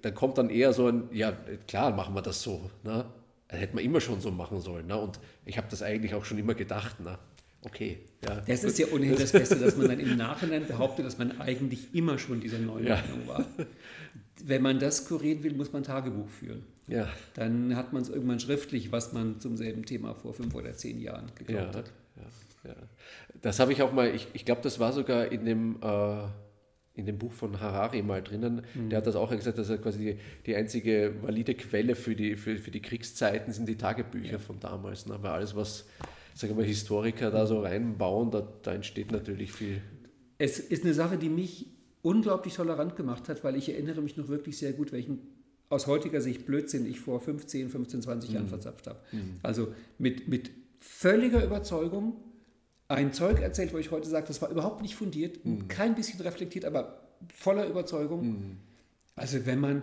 da, kommt dann eher so ein, ja, klar, machen wir das so. Ne? Das hätte man immer schon so machen sollen. Ne? Und ich habe das eigentlich auch schon immer gedacht. Ne? Okay. Ja. Das ist ja ohnehin das Beste, dass man dann im Nachhinein behauptet, dass man eigentlich immer schon dieser neuen ja. Meinung war. Wenn man das kurieren will, muss man Tagebuch führen. Ja. Dann hat man es irgendwann schriftlich, was man zum selben Thema vor fünf oder zehn Jahren geglaubt ja. hat. Ja. Ja. Das habe ich auch mal, ich, ich glaube, das war sogar in dem. Äh, in dem Buch von Harari mal drinnen. Mhm. Der hat das auch gesagt, dass er quasi die, die einzige valide Quelle für die, für, für die Kriegszeiten sind die Tagebücher ja. von damals. Ne? Weil alles, was sagen wir, Historiker da so reinbauen, da, da entsteht natürlich viel. Es ist eine Sache, die mich unglaublich tolerant gemacht hat, weil ich erinnere mich noch wirklich sehr gut, welchen aus heutiger Sicht Blödsinn ich vor 15, 15, 20 Jahren mhm. verzapft habe. Mhm. Also mit, mit völliger Überzeugung ein Zeug erzählt, wo ich heute sage, das war überhaupt nicht fundiert, mhm. kein bisschen reflektiert, aber voller Überzeugung. Mhm. Also wenn man,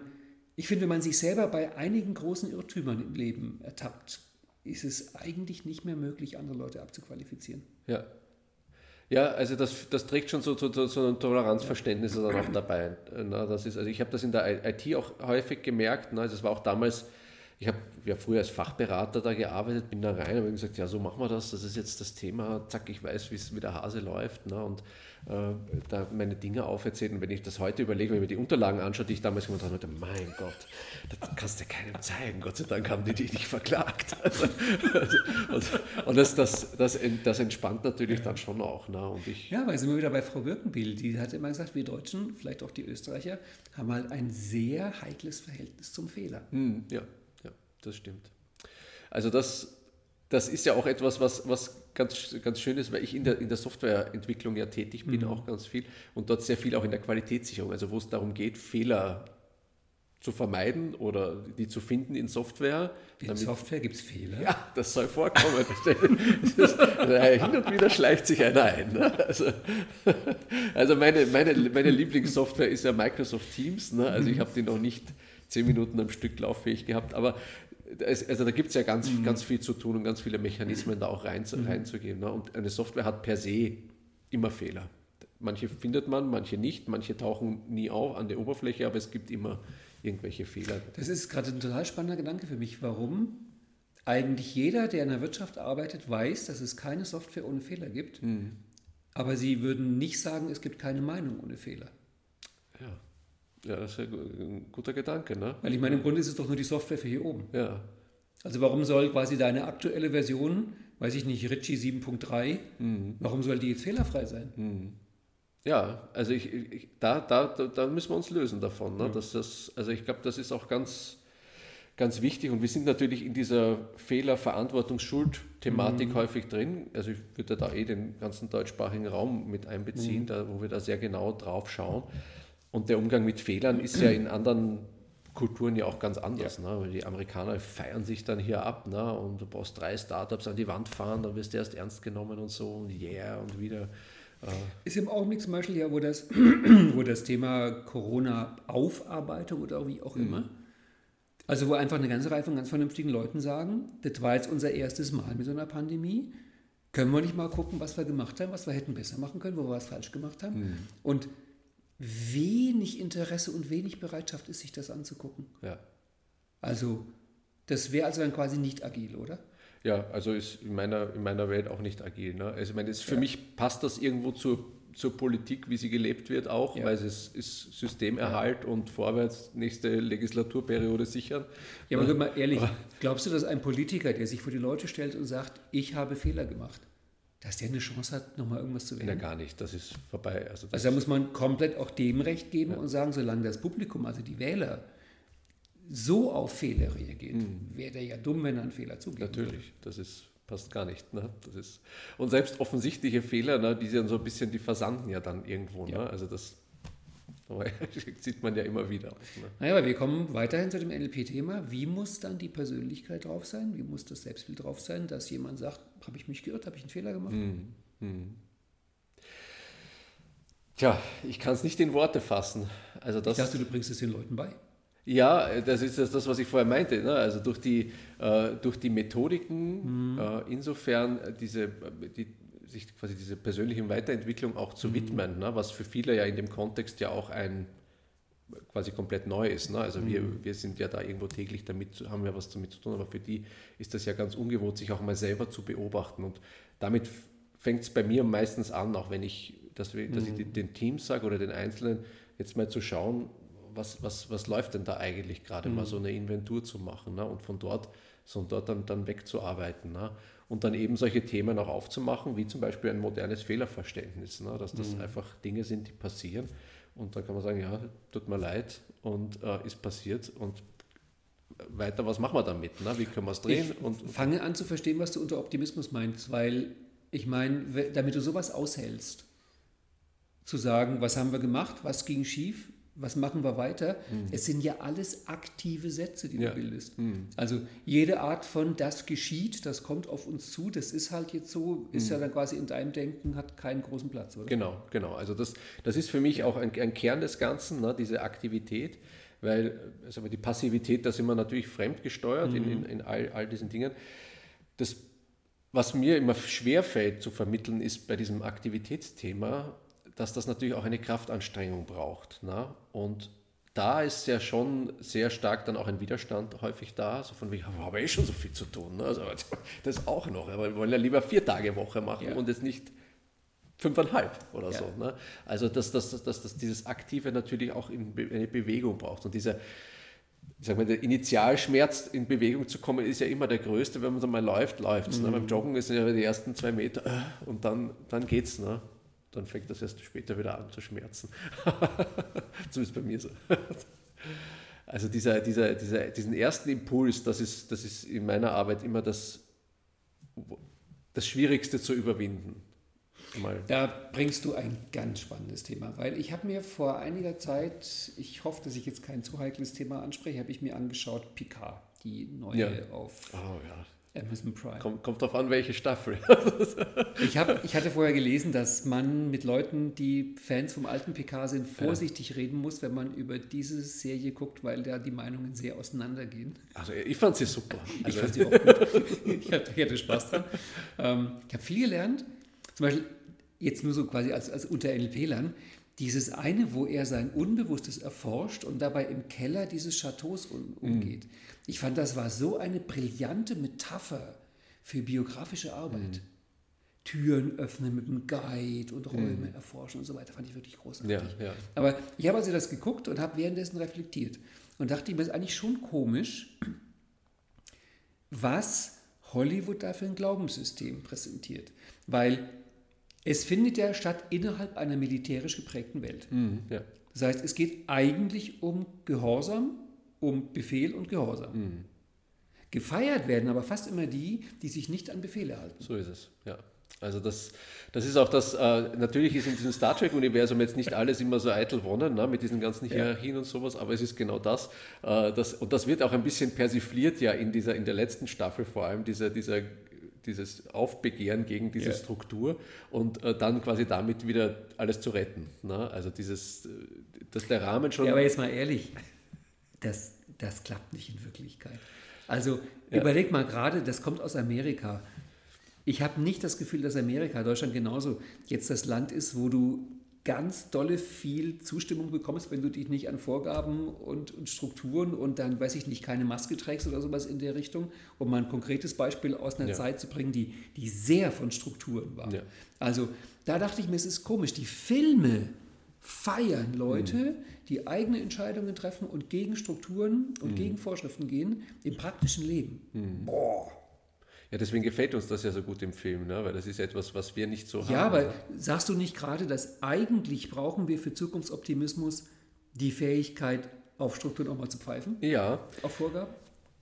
ich finde, wenn man sich selber bei einigen großen Irrtümern im Leben ertappt, ist es eigentlich nicht mehr möglich, andere Leute abzuqualifizieren. Ja. Ja, also das, das trägt schon so zu so, so, einem Toleranzverständnis dann auch dabei. Na, das ist, also ich habe das in der IT auch häufig gemerkt. Na, also es war auch damals ich habe ja früher als Fachberater da gearbeitet, bin da rein und habe gesagt, ja, so machen wir das, das ist jetzt das Thema, zack, ich weiß, wie der Hase läuft ne, und äh, da meine Dinge auferzählt. Und wenn ich das heute überlege, wenn ich mir die Unterlagen anschaue, die ich damals gemacht habe, mein Gott, das kannst du keinem zeigen. Gott sei Dank haben die dich nicht verklagt. Also, also, und das, das, das, das entspannt natürlich dann schon auch. Ne? Und ich, ja, weil sind wir wieder bei Frau Birkenbiel, die hat immer gesagt, wir Deutschen, vielleicht auch die Österreicher, haben halt ein sehr heikles Verhältnis zum Fehler. Hm, ja das stimmt. Also das, das ist ja auch etwas, was, was ganz, ganz schön ist, weil ich in der, in der Softwareentwicklung ja tätig bin, mhm. auch ganz viel und dort sehr viel auch in der Qualitätssicherung, also wo es darum geht, Fehler zu vermeiden oder die zu finden in Software. In Software gibt es Fehler? Ja, das soll vorkommen. hin und wieder schleicht sich einer ein. Ne? Also, also meine, meine, meine Lieblingssoftware ist ja Microsoft Teams. Ne? Also ich habe die noch nicht zehn Minuten am Stück lauffähig gehabt, aber also da gibt es ja ganz, mhm. ganz viel zu tun und ganz viele Mechanismen da auch rein, mhm. reinzugehen. Ne? Und eine Software hat per se immer Fehler. Manche findet man, manche nicht, manche tauchen nie auf an der Oberfläche, aber es gibt immer irgendwelche Fehler. Das ist gerade ein total spannender Gedanke für mich. Warum eigentlich jeder, der in der Wirtschaft arbeitet, weiß, dass es keine Software ohne Fehler gibt, mhm. aber sie würden nicht sagen, es gibt keine Meinung ohne Fehler. Ja. Das ist ein guter Gedanke. Ne? Weil ich meine, im Grunde ist es doch nur die Software für hier oben. Ja. Also warum soll quasi deine aktuelle Version, weiß ich nicht, Ritchie 7.3, mhm. warum soll die jetzt fehlerfrei sein? Mhm. Ja, also ich, ich, da, da, da müssen wir uns lösen davon. Ne? Ja. Dass das, also ich glaube, das ist auch ganz, ganz wichtig und wir sind natürlich in dieser Fehler-, Verantwortungs-, Schuld-Thematik mhm. häufig drin. Also ich würde da eh den ganzen deutschsprachigen Raum mit einbeziehen, mhm. da, wo wir da sehr genau drauf schauen. Und der Umgang mit Fehlern ist ja in anderen Kulturen ja auch ganz anders. Ja. Ne? Die Amerikaner feiern sich dann hier ab ne? und du brauchst drei Startups an die Wand fahren, dann wirst du erst ernst genommen und so und yeah und wieder. Äh. Ist im Augenblick zum Beispiel ja, wo das, wo das Thema Corona-Aufarbeitung oder wie auch immer, mhm. also wo einfach eine ganze Reihe von ganz vernünftigen Leuten sagen, das war jetzt unser erstes Mal mit so einer Pandemie, können wir nicht mal gucken, was wir gemacht haben, was wir hätten besser machen können, wo wir was falsch gemacht haben. Mhm. Und wenig Interesse und wenig Bereitschaft ist, sich das anzugucken. Ja. Also, das wäre also dann quasi nicht agil, oder? Ja, also ist in meiner, in meiner Welt auch nicht agil. Ne? Also, ich meine, für ja. mich passt das irgendwo zur zur Politik, wie sie gelebt wird, auch, ja. weil es ist Systemerhalt ja. und vorwärts nächste Legislaturperiode sichern. Ja, aber mal ehrlich, glaubst du, dass ein Politiker, der sich vor die Leute stellt und sagt, ich habe Fehler gemacht, dass der eine Chance hat, nochmal irgendwas zu werden? Ja, gar nicht, das ist vorbei. Also, also da muss man komplett auch dem Recht geben ja. und sagen, solange das Publikum, also die Wähler, so auf Fehler reagiert, mhm. wäre der ja dumm, wenn er einen Fehler zugibt. Natürlich, das ist passt gar nicht. Ne? Das ist, und selbst offensichtliche Fehler, ne, die sind so ein bisschen, die versanden ja dann irgendwo. Ne? Also das sieht man ja immer wieder. Ne? Naja, aber wir kommen weiterhin zu dem NLP-Thema. Wie muss dann die Persönlichkeit drauf sein? Wie muss das Selbstbild drauf sein, dass jemand sagt, habe ich mich geirrt, habe ich einen Fehler gemacht? Hm, hm. Tja, ich kann es nicht in Worte fassen. Also das, ich dachte, du bringst es den Leuten bei. Ja, das ist das, was ich vorher meinte. Ne? Also durch die, äh, durch die Methodiken, mhm. äh, insofern diese, die, sich quasi diese persönlichen Weiterentwicklung auch zu mhm. widmen, ne? was für viele ja in dem Kontext ja auch ein quasi komplett neu ist. Ne? Also mhm. wir, wir sind ja da irgendwo täglich damit, haben ja was damit zu tun, aber für die ist das ja ganz ungewohnt, sich auch mal selber zu beobachten. Und damit fängt es bei mir meistens an, auch wenn ich, dass, wir, dass ich mhm. den Teams sage oder den Einzelnen, jetzt mal zu schauen, was, was, was läuft denn da eigentlich gerade, mhm. mal so eine Inventur zu machen ne? und von dort, so dort dann, dann wegzuarbeiten. Ne? Und dann eben solche Themen auch aufzumachen, wie zum Beispiel ein modernes Fehlerverständnis, ne? dass das mhm. einfach Dinge sind, die passieren. Und dann kann man sagen, ja, tut mir leid und äh, ist passiert und weiter, was machen wir damit? Ne? Wie können wir es drehen? Ich und, fange an zu verstehen, was du unter Optimismus meinst, weil ich meine, damit du sowas aushältst, zu sagen, was haben wir gemacht, was ging schief, was machen wir weiter? Mhm. Es sind ja alles aktive Sätze, die ja. du bildest. Mhm. Also jede Art von das geschieht, das kommt auf uns zu, das ist halt jetzt so, ist mhm. ja dann quasi in deinem Denken, hat keinen großen Platz, oder? Genau, genau. Also das, das ist für mich auch ein, ein Kern des Ganzen, ne, diese Aktivität, weil also die Passivität, da sind wir natürlich fremdgesteuert in, in, in all, all diesen Dingen. Das, was mir immer schwerfällt zu vermitteln, ist bei diesem Aktivitätsthema, dass das natürlich auch eine Kraftanstrengung braucht. Ne? Und da ist ja schon sehr stark dann auch ein Widerstand häufig da, so von wegen, wir haben eh schon so viel zu tun. Ne? Also das auch noch, aber wir wollen ja lieber vier Tage Woche machen ja. und jetzt nicht fünfeinhalb oder ja. so. Ne? Also dass, dass, dass, dass dieses Aktive natürlich auch in Be eine Bewegung braucht. Und dieser, ich sag mal, der Initialschmerz in Bewegung zu kommen, ist ja immer der größte, wenn man dann mal läuft, läuft ne? mhm. ne? Beim Joggen ist ja die ersten zwei Meter äh, und dann, dann geht's. Ne? Dann fängt das erst später wieder an zu schmerzen. Zumindest bei mir so. Also dieser, dieser, dieser, diesen ersten Impuls, das ist, das ist in meiner Arbeit immer das, das Schwierigste zu überwinden. Mal. Da bringst du ein ganz spannendes Thema, weil ich habe mir vor einiger Zeit, ich hoffe, dass ich jetzt kein zu heikles Thema anspreche, habe ich mir angeschaut Picard, die neue ja. auf oh, ja. Amazon Prime. Kommt, kommt drauf an, welche Staffel. ich, hab, ich hatte vorher gelesen, dass man mit Leuten, die Fans vom alten PK sind, vorsichtig ja. reden muss, wenn man über diese Serie guckt, weil da die Meinungen sehr auseinandergehen. Also ich fand sie super. Also ich fand sie auch gut. ich, hatte, ich hatte Spaß dran. Ähm, ich habe viel gelernt. Zum Beispiel jetzt nur so quasi als, als unter NLP-Lern. Dieses eine, wo er sein Unbewusstes erforscht und dabei im Keller dieses Chateaus um, umgeht. Mhm. Ich fand, das war so eine brillante Metapher für biografische Arbeit. Mhm. Türen öffnen mit einem Guide und Räume mhm. erforschen und so weiter. Fand ich wirklich großartig. Ja, ja. Aber ich habe also das geguckt und habe währenddessen reflektiert und dachte mir, ist eigentlich schon komisch, was Hollywood da für ein Glaubenssystem präsentiert. Weil es findet ja statt innerhalb einer militärisch geprägten Welt. Mhm, ja. Das heißt, es geht eigentlich um Gehorsam, um Befehl und Gehorsam. Mhm. Gefeiert werden aber fast immer die, die sich nicht an Befehle halten. So ist es, ja. Also das, das ist auch das, äh, natürlich ist in diesem Star Trek-Universum jetzt nicht alles immer so eitel wonnen, ne, mit diesen ganzen Hierarchien ja. und sowas, aber es ist genau das, äh, das. Und das wird auch ein bisschen persifliert ja in, dieser, in der letzten Staffel vor allem, dieser, dieser, dieses Aufbegehren gegen diese ja. Struktur und äh, dann quasi damit wieder alles zu retten. Ne? Also dieses, äh, dass der Rahmen schon... Ja, aber jetzt mal ehrlich, das, das klappt nicht in Wirklichkeit. Also ja. überleg mal gerade, das kommt aus Amerika. Ich habe nicht das Gefühl, dass Amerika, Deutschland genauso, jetzt das Land ist, wo du ganz dolle viel Zustimmung bekommst, wenn du dich nicht an Vorgaben und, und, Strukturen und dann, weiß ich nicht, keine Maske trägst oder sowas in der Richtung, um mal ein konkretes Beispiel aus einer ja. Zeit zu bringen, die, die sehr von Strukturen war. Ja. Also da dachte ich mir, es ist komisch, die Filme feiern Leute, mhm. Die eigene Entscheidungen treffen und gegen Strukturen und mhm. gegen Vorschriften gehen im praktischen Leben. Mhm. Boah. Ja, deswegen gefällt uns das ja so gut im Film, ne? weil das ist etwas, was wir nicht so ja, haben. Ja, aber ne? sagst du nicht gerade, dass eigentlich brauchen wir für Zukunftsoptimismus die Fähigkeit, auf Strukturen auch mal zu pfeifen? Ja. Auf Vorgaben?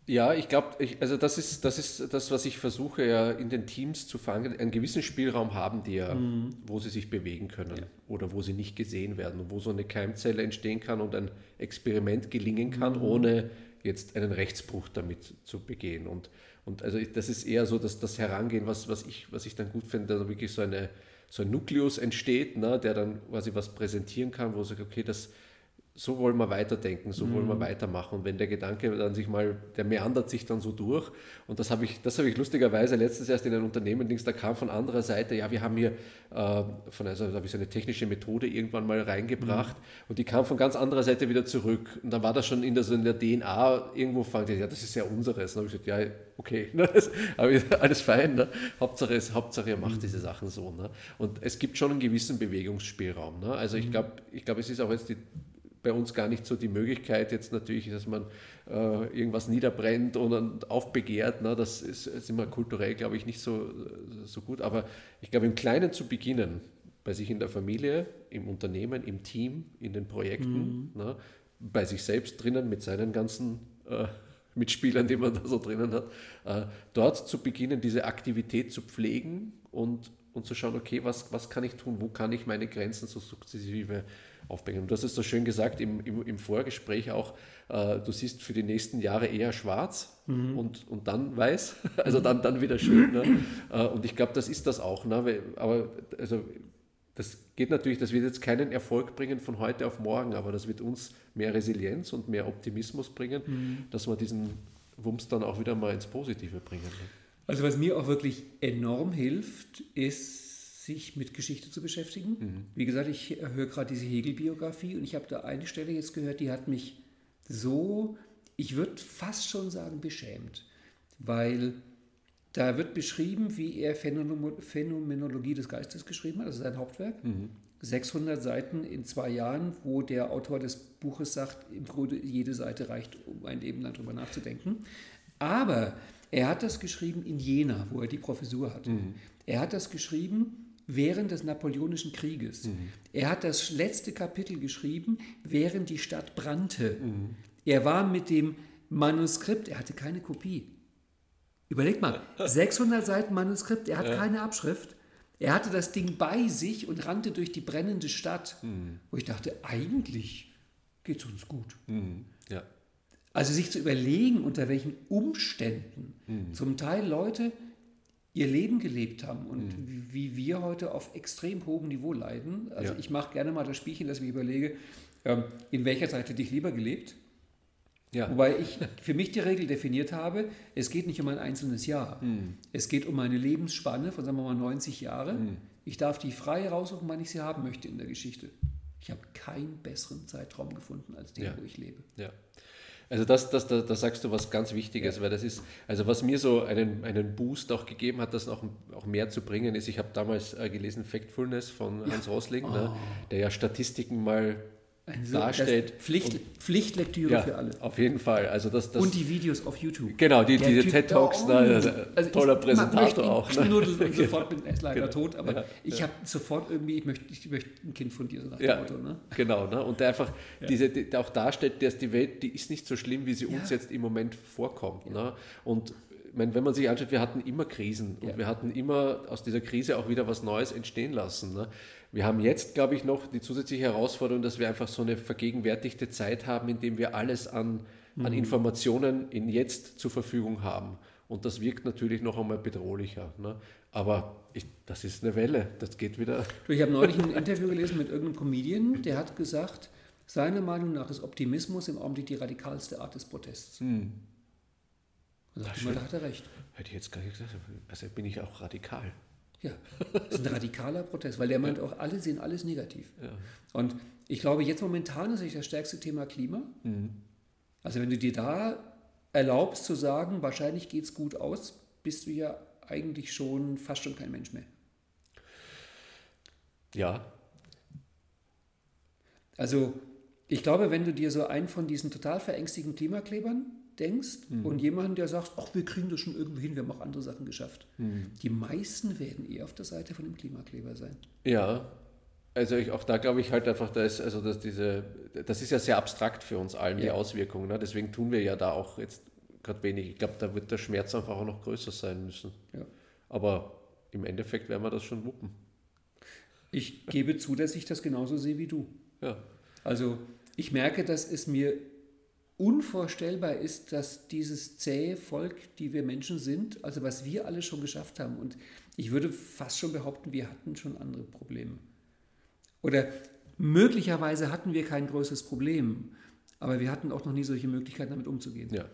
Ja, ich glaube, also das ist, das ist das, was ich versuche ja in den Teams zu fangen. Einen gewissen Spielraum haben die ja, mhm. wo sie sich bewegen können ja. oder wo sie nicht gesehen werden und wo so eine Keimzelle entstehen kann und ein Experiment gelingen kann, mhm. ohne jetzt einen Rechtsbruch damit zu begehen. Und, und also das ist eher so dass das Herangehen, was, was, ich, was ich dann gut finde, da wirklich so, eine, so ein Nukleus entsteht, ne, der dann quasi was präsentieren kann, wo sagt, okay, das so wollen wir weiterdenken, so mhm. wollen wir mhm. weitermachen. Und wenn der Gedanke dann sich mal, der meandert sich dann so durch. Und das habe ich, das habe ich lustigerweise letztens erst in einem Unternehmen, da kam von anderer Seite, ja, wir haben hier äh, von, also da habe ich so eine technische Methode irgendwann mal reingebracht mhm. und die kam von ganz anderer Seite wieder zurück. Und dann war das schon in der, so in der DNA irgendwo, fand ich, ja, das ist ja unseres. Und dann habe ich gesagt, ja, okay, ne, alles fein. Ne? Hauptsache, ist, Hauptsache, ihr macht mhm. diese Sachen so. Ne? Und es gibt schon einen gewissen Bewegungsspielraum. Ne? Also ich mhm. glaube, ich glaub, es ist auch jetzt die bei uns gar nicht so die Möglichkeit jetzt natürlich, dass man äh, irgendwas niederbrennt und aufbegehrt. Ne? Das ist, ist immer kulturell, glaube ich, nicht so, so gut. Aber ich glaube, im Kleinen zu beginnen, bei sich in der Familie, im Unternehmen, im Team, in den Projekten, mhm. ne? bei sich selbst drinnen mit seinen ganzen äh, Mitspielern, die man da so drinnen hat, äh, dort zu beginnen, diese Aktivität zu pflegen und, und zu schauen, okay, was, was kann ich tun, wo kann ich meine Grenzen so sukzessive aufbringen. Und du hast es so schön gesagt im, im, im Vorgespräch auch, äh, du siehst für die nächsten Jahre eher schwarz mhm. und, und dann weiß, also dann, dann wieder schön. Ne? Äh, und ich glaube, das ist das auch. Ne? Aber also, das geht natürlich, das wird jetzt keinen Erfolg bringen von heute auf morgen, aber das wird uns mehr Resilienz und mehr Optimismus bringen, mhm. dass wir diesen Wumms dann auch wieder mal ins Positive bringen. Ne? Also was mir auch wirklich enorm hilft, ist sich mit Geschichte zu beschäftigen. Mhm. Wie gesagt, ich höre gerade diese Hegel-Biografie und ich habe da eine Stelle jetzt gehört, die hat mich so, ich würde fast schon sagen, beschämt, weil da wird beschrieben, wie er Phänomenologie des Geistes geschrieben hat, das ist sein Hauptwerk. Mhm. 600 Seiten in zwei Jahren, wo der Autor des Buches sagt, im Grunde jede Seite reicht, um ein Leben lang darüber nachzudenken. Aber er hat das geschrieben in Jena, wo er die Professur hatte. Mhm. Er hat das geschrieben während des Napoleonischen Krieges. Mhm. Er hat das letzte Kapitel geschrieben, während die Stadt brannte. Mhm. Er war mit dem Manuskript, er hatte keine Kopie. Überleg mal, 600 Seiten Manuskript, er hat ja. keine Abschrift. Er hatte das Ding bei sich und rannte durch die brennende Stadt, mhm. wo ich dachte, eigentlich geht es uns gut. Mhm. Also sich zu überlegen, unter welchen Umständen mhm. zum Teil Leute ihr Leben gelebt haben und mhm. wie wir heute auf extrem hohem Niveau leiden. Also ja. ich mache gerne mal das Spielchen, dass ich überlege, ähm, in welcher Zeit hätte ich lieber gelebt? Ja. Wobei ich für mich die Regel definiert habe, es geht nicht um ein einzelnes Jahr. Mhm. Es geht um eine Lebensspanne von, sagen wir mal, 90 Jahre. Mhm. Ich darf die frei raussuchen, wann ich sie haben möchte in der Geschichte. Ich habe keinen besseren Zeitraum gefunden als den, ja. wo ich lebe. Ja. Also das, das, da, da sagst du was ganz Wichtiges, weil das ist, also was mir so einen, einen Boost auch gegeben hat, das auch, auch mehr zu bringen, ist, ich habe damals äh, gelesen Factfulness von Hans. Rosling, oh. ne, der ja Statistiken mal so, darstellt. Pflicht, und, Pflichtlektüre ja, für alle. Auf jeden Fall. Also das, das und die Videos auf YouTube. Genau, die, diese TED Talks, oh, ne, also toller ich, Präsentator auch. Ne? Knuddeln und sofort bin ich leider genau. tot, aber ja, ich ja. habe sofort irgendwie, ich möchte, ich möchte ein Kind von dir, so nach dem Motto. Ne? Genau, ne? und der einfach diese, die, auch darstellt, dass die Welt, die ist nicht so schlimm, wie sie uns jetzt im Moment vorkommt. Ne? Und meine, wenn man sich anschaut, wir hatten immer Krisen und wir hatten immer aus dieser Krise auch wieder was Neues entstehen lassen. Ne? Wir haben jetzt, glaube ich, noch die zusätzliche Herausforderung, dass wir einfach so eine vergegenwärtigte Zeit haben, in dem wir alles an, mhm. an Informationen in jetzt zur Verfügung haben. Und das wirkt natürlich noch einmal bedrohlicher. Ne? Aber ich, das ist eine Welle, das geht wieder. Ich habe neulich ein Interview gelesen mit irgendeinem Comedian, der hat gesagt, seiner Meinung nach ist Optimismus im Augenblick die radikalste Art des Protests. Hm. Da, da hat er recht. Hätte ich jetzt gar nicht gesagt, also bin ich auch radikal. Ja, das ist ein radikaler Protest, weil der meint auch, alle sehen alles negativ. Ja. Und ich glaube, jetzt momentan ist das stärkste Thema Klima. Mhm. Also wenn du dir da erlaubst zu sagen, wahrscheinlich geht es gut aus, bist du ja eigentlich schon fast schon kein Mensch mehr. Ja. Also ich glaube, wenn du dir so einen von diesen total verängstigten Klimaklebern denkst und jemanden, der sagt, ach, wir kriegen das schon irgendwie hin, wir haben auch andere Sachen geschafft. Die meisten werden eher auf der Seite von dem Klimakleber sein. Ja, also ich, auch da glaube ich halt einfach, da ist, also dass diese, das ist ja sehr abstrakt für uns allen, die Ja. Auswirkungen. Ne? Deswegen tun wir ja da auch jetzt gerade wenig. Ich glaube, da wird der Schmerz einfach auch noch größer sein müssen. Ja. Aber im Endeffekt werden wir das schon wuppen. Ich gebe zu, dass ich das genauso sehe wie du. Ja. Also ich merke, dass es mir unvorstellbar ist, dass dieses zähe Volk, die wir Menschen sind, also was wir alle schon geschafft haben, und ich würde fast schon behaupten, wir hatten schon andere Probleme. Oder möglicherweise hatten wir kein größeres Problem, aber wir hatten auch noch nie solche Möglichkeiten, damit umzugehen. Ja.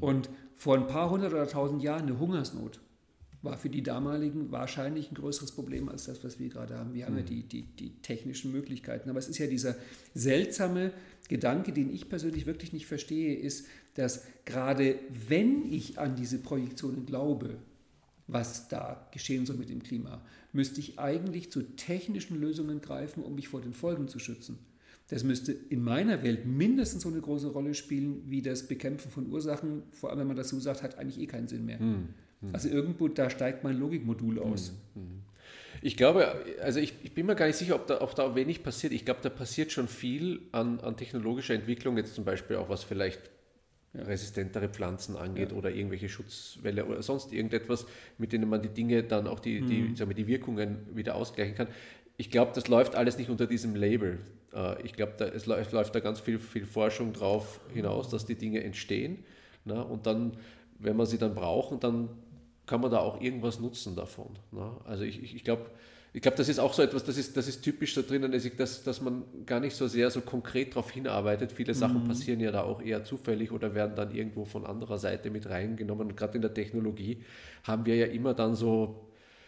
Und vor ein paar hundert oder tausend Jahren eine Hungersnot war für die damaligen wahrscheinlich ein größeres Problem als das, was wir gerade haben. Wir haben ja die, die, die technischen Möglichkeiten. Aber es ist ja dieser seltsame Gedanke, den ich persönlich wirklich nicht verstehe, ist, dass gerade wenn ich an diese Projektionen glaube, was da geschehen soll mit dem Klima, müsste ich eigentlich zu technischen Lösungen greifen, um mich vor den Folgen zu schützen. Das müsste in meiner Welt mindestens so eine große Rolle spielen wie das Bekämpfen von Ursachen. Vor allem, wenn man das so sagt, hat eigentlich eh keinen Sinn mehr. Also irgendwo, da steigt mein Logikmodul aus. Ich glaube, also ich, ich bin mir gar nicht sicher, ob da, ob da wenig passiert. Ich glaube, da passiert schon viel an, an technologischer Entwicklung, jetzt zum Beispiel auch was vielleicht resistentere Pflanzen angeht oder irgendwelche Schutzwelle oder sonst irgendetwas, mit denen man die Dinge dann auch die, die, sagen wir, die Wirkungen wieder ausgleichen kann. Ich glaube, das läuft alles nicht unter diesem Label. Äh, Ich glaube, da, es läuft, es läuft da ganz viel, viel Forschung drauf hinaus, dass die Dinge entstehen. Ne? Und dann, wenn man sie dann braucht, dann kann man da auch irgendwas nutzen davon. Ne? Also ich, ich, ich glaube, ich glaube, das ist auch so etwas, das ist, das ist typisch da drinnen, dass, dass, dass man gar nicht so sehr so konkret darauf hinarbeitet. Viele Sachen passieren ja da auch eher zufällig oder werden dann irgendwo von anderer Seite mit reingenommen. Und gerade in der Technologie haben wir ja immer dann so,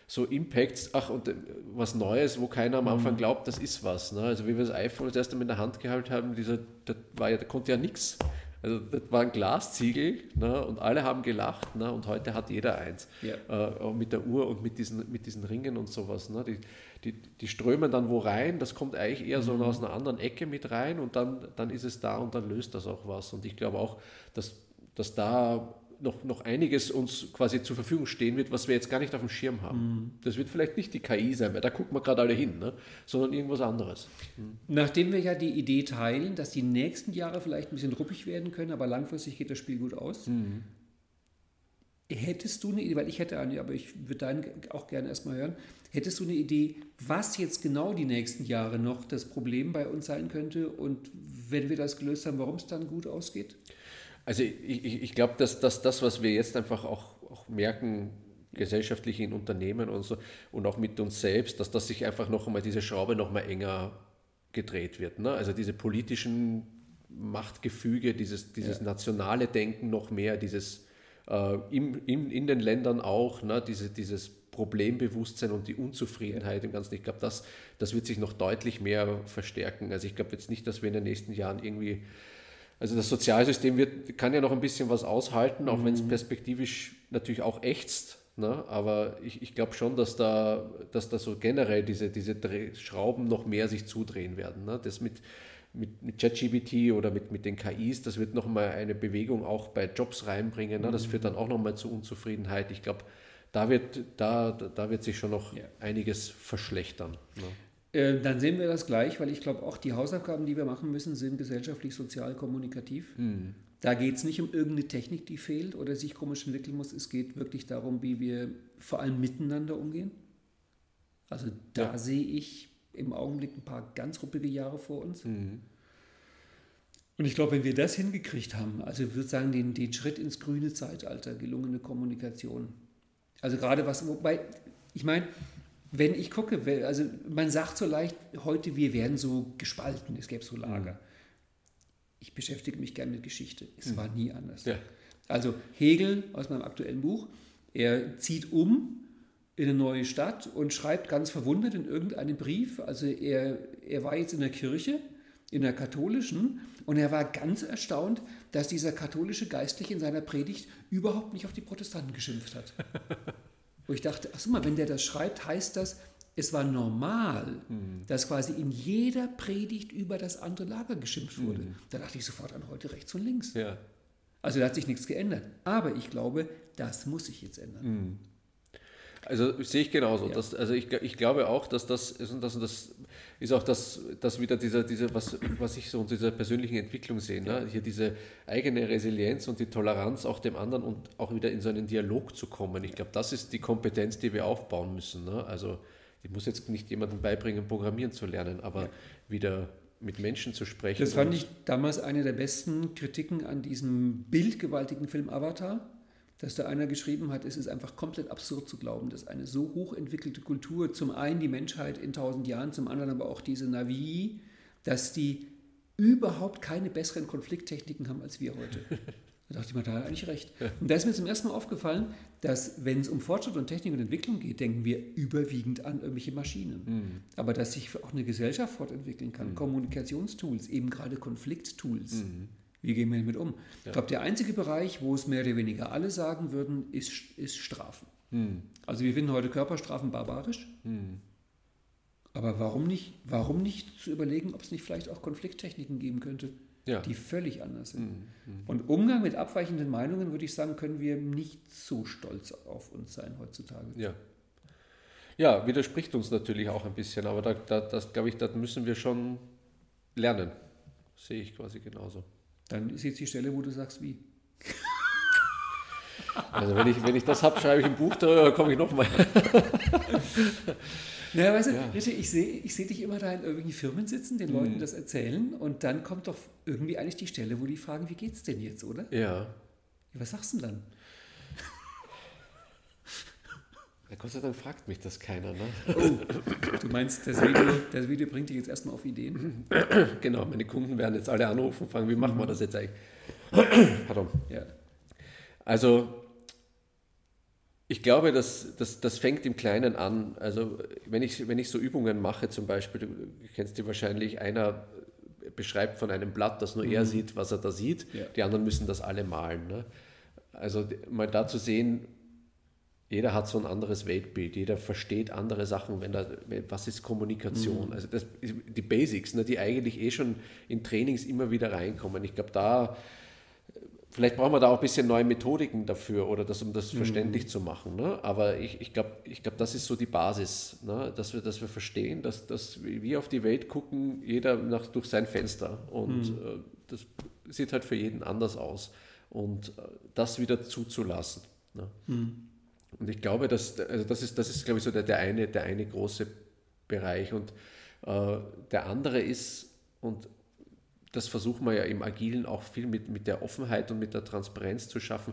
so Impacts, ach, und äh, was Neues, wo keiner am Anfang glaubt, das ist was. Ne? Also wie wir das iPhone das erste Mal in der Hand gehalten haben, dieser, das war ja, da konnte ja nichts. Also das war ein Glasziegel ne? und alle haben gelacht ne? und heute hat jeder eins. Ja. Äh, mit der Uhr und mit diesen, mit diesen Ringen und sowas. Ne? Die, die, die strömen dann wo rein, das kommt eigentlich eher so aus einer anderen Ecke mit rein und dann, dann ist es da und dann löst das auch was. Und ich glaube auch, dass, dass da noch, noch einiges uns quasi zur Verfügung stehen wird, was wir jetzt gar nicht auf dem Schirm haben. Das wird vielleicht nicht die KI sein, weil da gucken wir gerade alle hin, ne? sondern irgendwas anderes. Nachdem wir ja die Idee teilen, dass die nächsten Jahre vielleicht ein bisschen ruppig werden können, aber langfristig geht das Spiel gut aus. Hättest du eine Idee, weil ich hätte eine, aber ich würde deinen auch gerne erstmal hören, hättest du eine Idee, was jetzt genau die nächsten Jahre noch das Problem bei uns sein könnte und wenn wir das gelöst haben, warum es dann gut ausgeht? Also ich, ich, ich glaube, dass, dass das, was wir jetzt einfach auch, auch merken, gesellschaftlich in Unternehmen und so und auch mit uns selbst, dass das sich einfach noch einmal diese Schraube noch mal enger gedreht wird. Ne? Also diese politischen Machtgefüge, dieses, dieses nationale Denken noch mehr, dieses äh, im, im, in den Ländern auch, ne? Diese, dieses Problembewusstsein und die Unzufriedenheit im Ganzen. Ich glaube, das, das wird sich noch deutlich mehr verstärken. Also ich glaube jetzt nicht, dass wir in den nächsten Jahren irgendwie also das Sozialsystem wird, kann ja noch ein bisschen was aushalten, auch wenn es perspektivisch natürlich auch ächzt. Ne? Aber ich, ich glaube schon, dass da, dass da so generell diese, diese Dreh Schrauben noch mehr sich zudrehen werden. Ne? Das mit, mit, mit ChatGPT oder mit, mit den KIs, das wird nochmal eine Bewegung auch bei Jobs reinbringen. Ne? Das führt dann auch nochmal zu Unzufriedenheit. Ich glaube, da wird, da, da wird sich schon noch Ja. einiges verschlechtern. Ne? Äh, Dann sehen wir das gleich, weil ich glaube, auch die Hausaufgaben, die wir machen müssen, sind gesellschaftlich, sozial, kommunikativ. Da geht es nicht um irgendeine Technik, die fehlt oder sich komisch entwickeln muss. Es geht wirklich darum, wie wir vor allem miteinander umgehen. Also da Ja. sehe ich im Augenblick ein paar ganz ruppige Jahre vor uns. Und ich glaube, wenn wir das hingekriegt haben, also ich würde sagen, den, den Schritt ins grüne Zeitalter, gelungene Kommunikation. Also gerade was, wobei, ich meine, wenn ich gucke, also man sagt so leicht heute, wir werden so gespalten, es gäbe so Lager. Ich beschäftige mich gerne mit Geschichte. Es war nie anders. Ja. Also Hegel aus meinem aktuellen Buch, er zieht um in eine neue Stadt und schreibt ganz verwundert in irgendeinem Brief, also er, er war jetzt in der Kirche, in der katholischen, und er war ganz erstaunt, dass dieser katholische Geistliche in seiner Predigt überhaupt nicht auf die Protestanten geschimpft hat. Wo ich dachte, ach so mal, wenn der das schreibt, heißt das, es war normal, mhm. dass quasi in jeder Predigt über das andere Lager geschimpft wurde. Mhm. Da dachte ich sofort an heute rechts und links. Ja. Also da hat sich nichts geändert. Aber ich glaube, das muss sich jetzt ändern. Mhm. Also sehe ich genauso. Ja. Das, also ich, ich glaube auch, dass das ist und das, und das ist auch das, das wieder dieser, diese, was, was ich so unter dieser persönlichen Entwicklung sehe. Ne? Hier diese eigene Resilienz und die Toleranz auch dem anderen und auch wieder in so einen Dialog zu kommen. Ich glaube, das ist die Kompetenz, die wir aufbauen müssen. Ne? Also ich muss jetzt nicht jemandem beibringen, Programmieren zu lernen, aber ja. wieder mit Menschen zu sprechen. Das fand ich damals eine der besten Kritiken an diesem bildgewaltigen Film Avatar dass da einer geschrieben hat, es ist einfach komplett absurd zu glauben, dass eine so hochentwickelte Kultur, zum einen die Menschheit in tausend Jahren, zum anderen aber auch diese Navi, dass die überhaupt keine besseren Konflikttechniken haben als wir heute. Da dachte ich mir, da hat er eigentlich recht. Und da ist mir zum ersten Mal aufgefallen, dass wenn es um Fortschritt und Technik und Entwicklung geht, denken wir überwiegend an irgendwelche Maschinen. Mhm. Aber dass sich auch eine Gesellschaft fortentwickeln kann, mhm. Kommunikationstools, eben gerade Konflikttools. Mhm wie gehen wir damit um? Ja. Ich glaube, der einzige Bereich, wo es mehr oder weniger alle sagen würden, ist, ist Strafen. Hm. Also wir finden heute Körperstrafen barbarisch. Hm. Aber warum nicht, warum nicht zu überlegen, ob es nicht vielleicht auch Konflikttechniken geben könnte, ja. die völlig anders sind. Mhm. Und Umgang mit abweichenden Meinungen, würde ich sagen, können wir nicht so stolz auf uns sein heutzutage. Ja. Ja, widerspricht uns natürlich auch ein bisschen, aber da, da, das glaube ich, da müssen wir schon lernen. Sehe ich quasi genauso. Dann ist jetzt die Stelle, wo du sagst, wie. Also wenn ich, wenn ich das habe, schreibe ich ein Buch darüber, komme ich nochmal. Naja, weißt du, ja. Richard, ich sehe ich seh dich immer da in irgendwelchen Firmen sitzen, den Leuten mhm. das erzählen und dann kommt doch irgendwie eigentlich die Stelle, wo die fragen, wie geht's denn jetzt, oder? Ja. ja was sagst du denn dann? Ja, Gott sei Dank fragt mich das keiner. Ne? Oh, du meinst, das Video, das Video bringt dich jetzt erstmal auf Ideen? Genau, meine Kunden werden jetzt alle anrufen und fragen, wie machen wir das jetzt eigentlich? Pardon. Ja. Also, ich glaube, das, das, das fängt im Kleinen an. Also, wenn ich, wenn ich so Übungen mache, zum Beispiel, du kennst die wahrscheinlich, einer beschreibt von einem Blatt, dass nur mhm. er sieht, was er da sieht, ja. die anderen müssen das alle malen. Ne? Also, mal da zu sehen, jeder hat so ein anderes Weltbild, jeder versteht andere Sachen, wenn da, was ist Kommunikation, mhm. also das, die Basics, ne, die eigentlich eh schon in Trainings immer wieder reinkommen. Ich glaube, da, vielleicht brauchen wir da auch ein bisschen neue Methodiken dafür oder das, um das mhm. verständlich zu machen. Ne? Aber ich, ich glaube, ich glaub, das ist so die Basis, ne? dass, wir, dass wir verstehen, dass, dass wir auf die Welt gucken, jeder nach, durch sein Fenster und mhm. äh, das sieht halt für jeden anders aus und äh, das wieder zuzulassen. Ne? Mhm. Und ich glaube, dass, also das ist, das ist, glaube ich, so der, der, eine, der eine große Bereich. Und äh, der andere ist, und das versuchen wir ja im Agilen auch viel mit, mit der Offenheit und mit der Transparenz zu schaffen,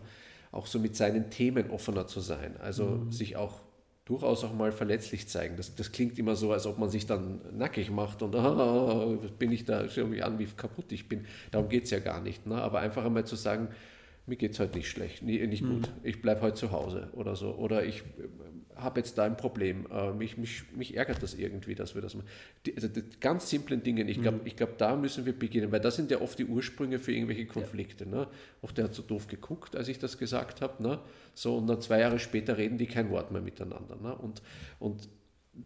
auch so mit seinen Themen offener zu sein. Also mhm. sich auch durchaus auch mal verletzlich zeigen. Das, das klingt immer so, als ob man sich dann nackig macht und ah, bin ich da, schau mich an, wie kaputt ich bin. Darum geht es ja gar nicht. Ne? Aber einfach einmal zu sagen, mir geht es heute nicht schlecht, nicht gut, mhm. ich bleibe heute zu Hause oder so. Oder ich äh, habe jetzt da ein Problem. Äh, mich, mich, mich ärgert das irgendwie, dass wir das machen. Die, also die ganz simplen Dinge, ich glaube, mhm. glaub, da müssen wir beginnen, weil das sind ja oft die Ursprünge für irgendwelche Konflikte. Ja. Ne? Auch der hat so doof geguckt, als ich das gesagt habe. Ne? So, und dann zwei Jahre später reden die kein Wort mehr miteinander. Ne? Und, und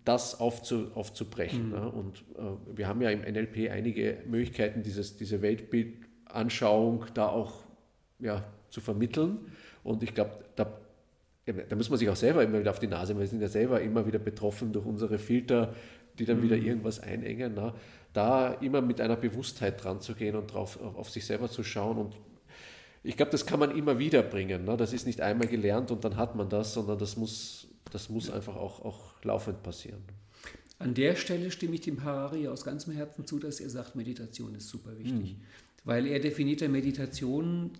das aufzu, aufzubrechen. Mhm. Ne? Und äh, wir haben ja im NLP einige Möglichkeiten, dieses, diese Weltbildanschauung da auch ja, zu vermitteln. Und ich glaube, da, da muss man sich auch selber immer wieder auf die Nase, weil wir sind ja selber immer wieder betroffen durch unsere Filter, die dann mhm. wieder irgendwas einengen. Na, da immer mit einer Bewusstheit dran zu gehen und drauf, auf sich selber zu schauen. Und ich glaube, das kann man immer wieder bringen. Ne? Das ist nicht einmal gelernt und dann hat man das, sondern das muss, das muss einfach auch, auch laufend passieren. An der Stelle stimme ich dem Harari aus ganzem Herzen zu, dass er sagt, Meditation ist super wichtig. Mhm. Weil er definiert der Meditation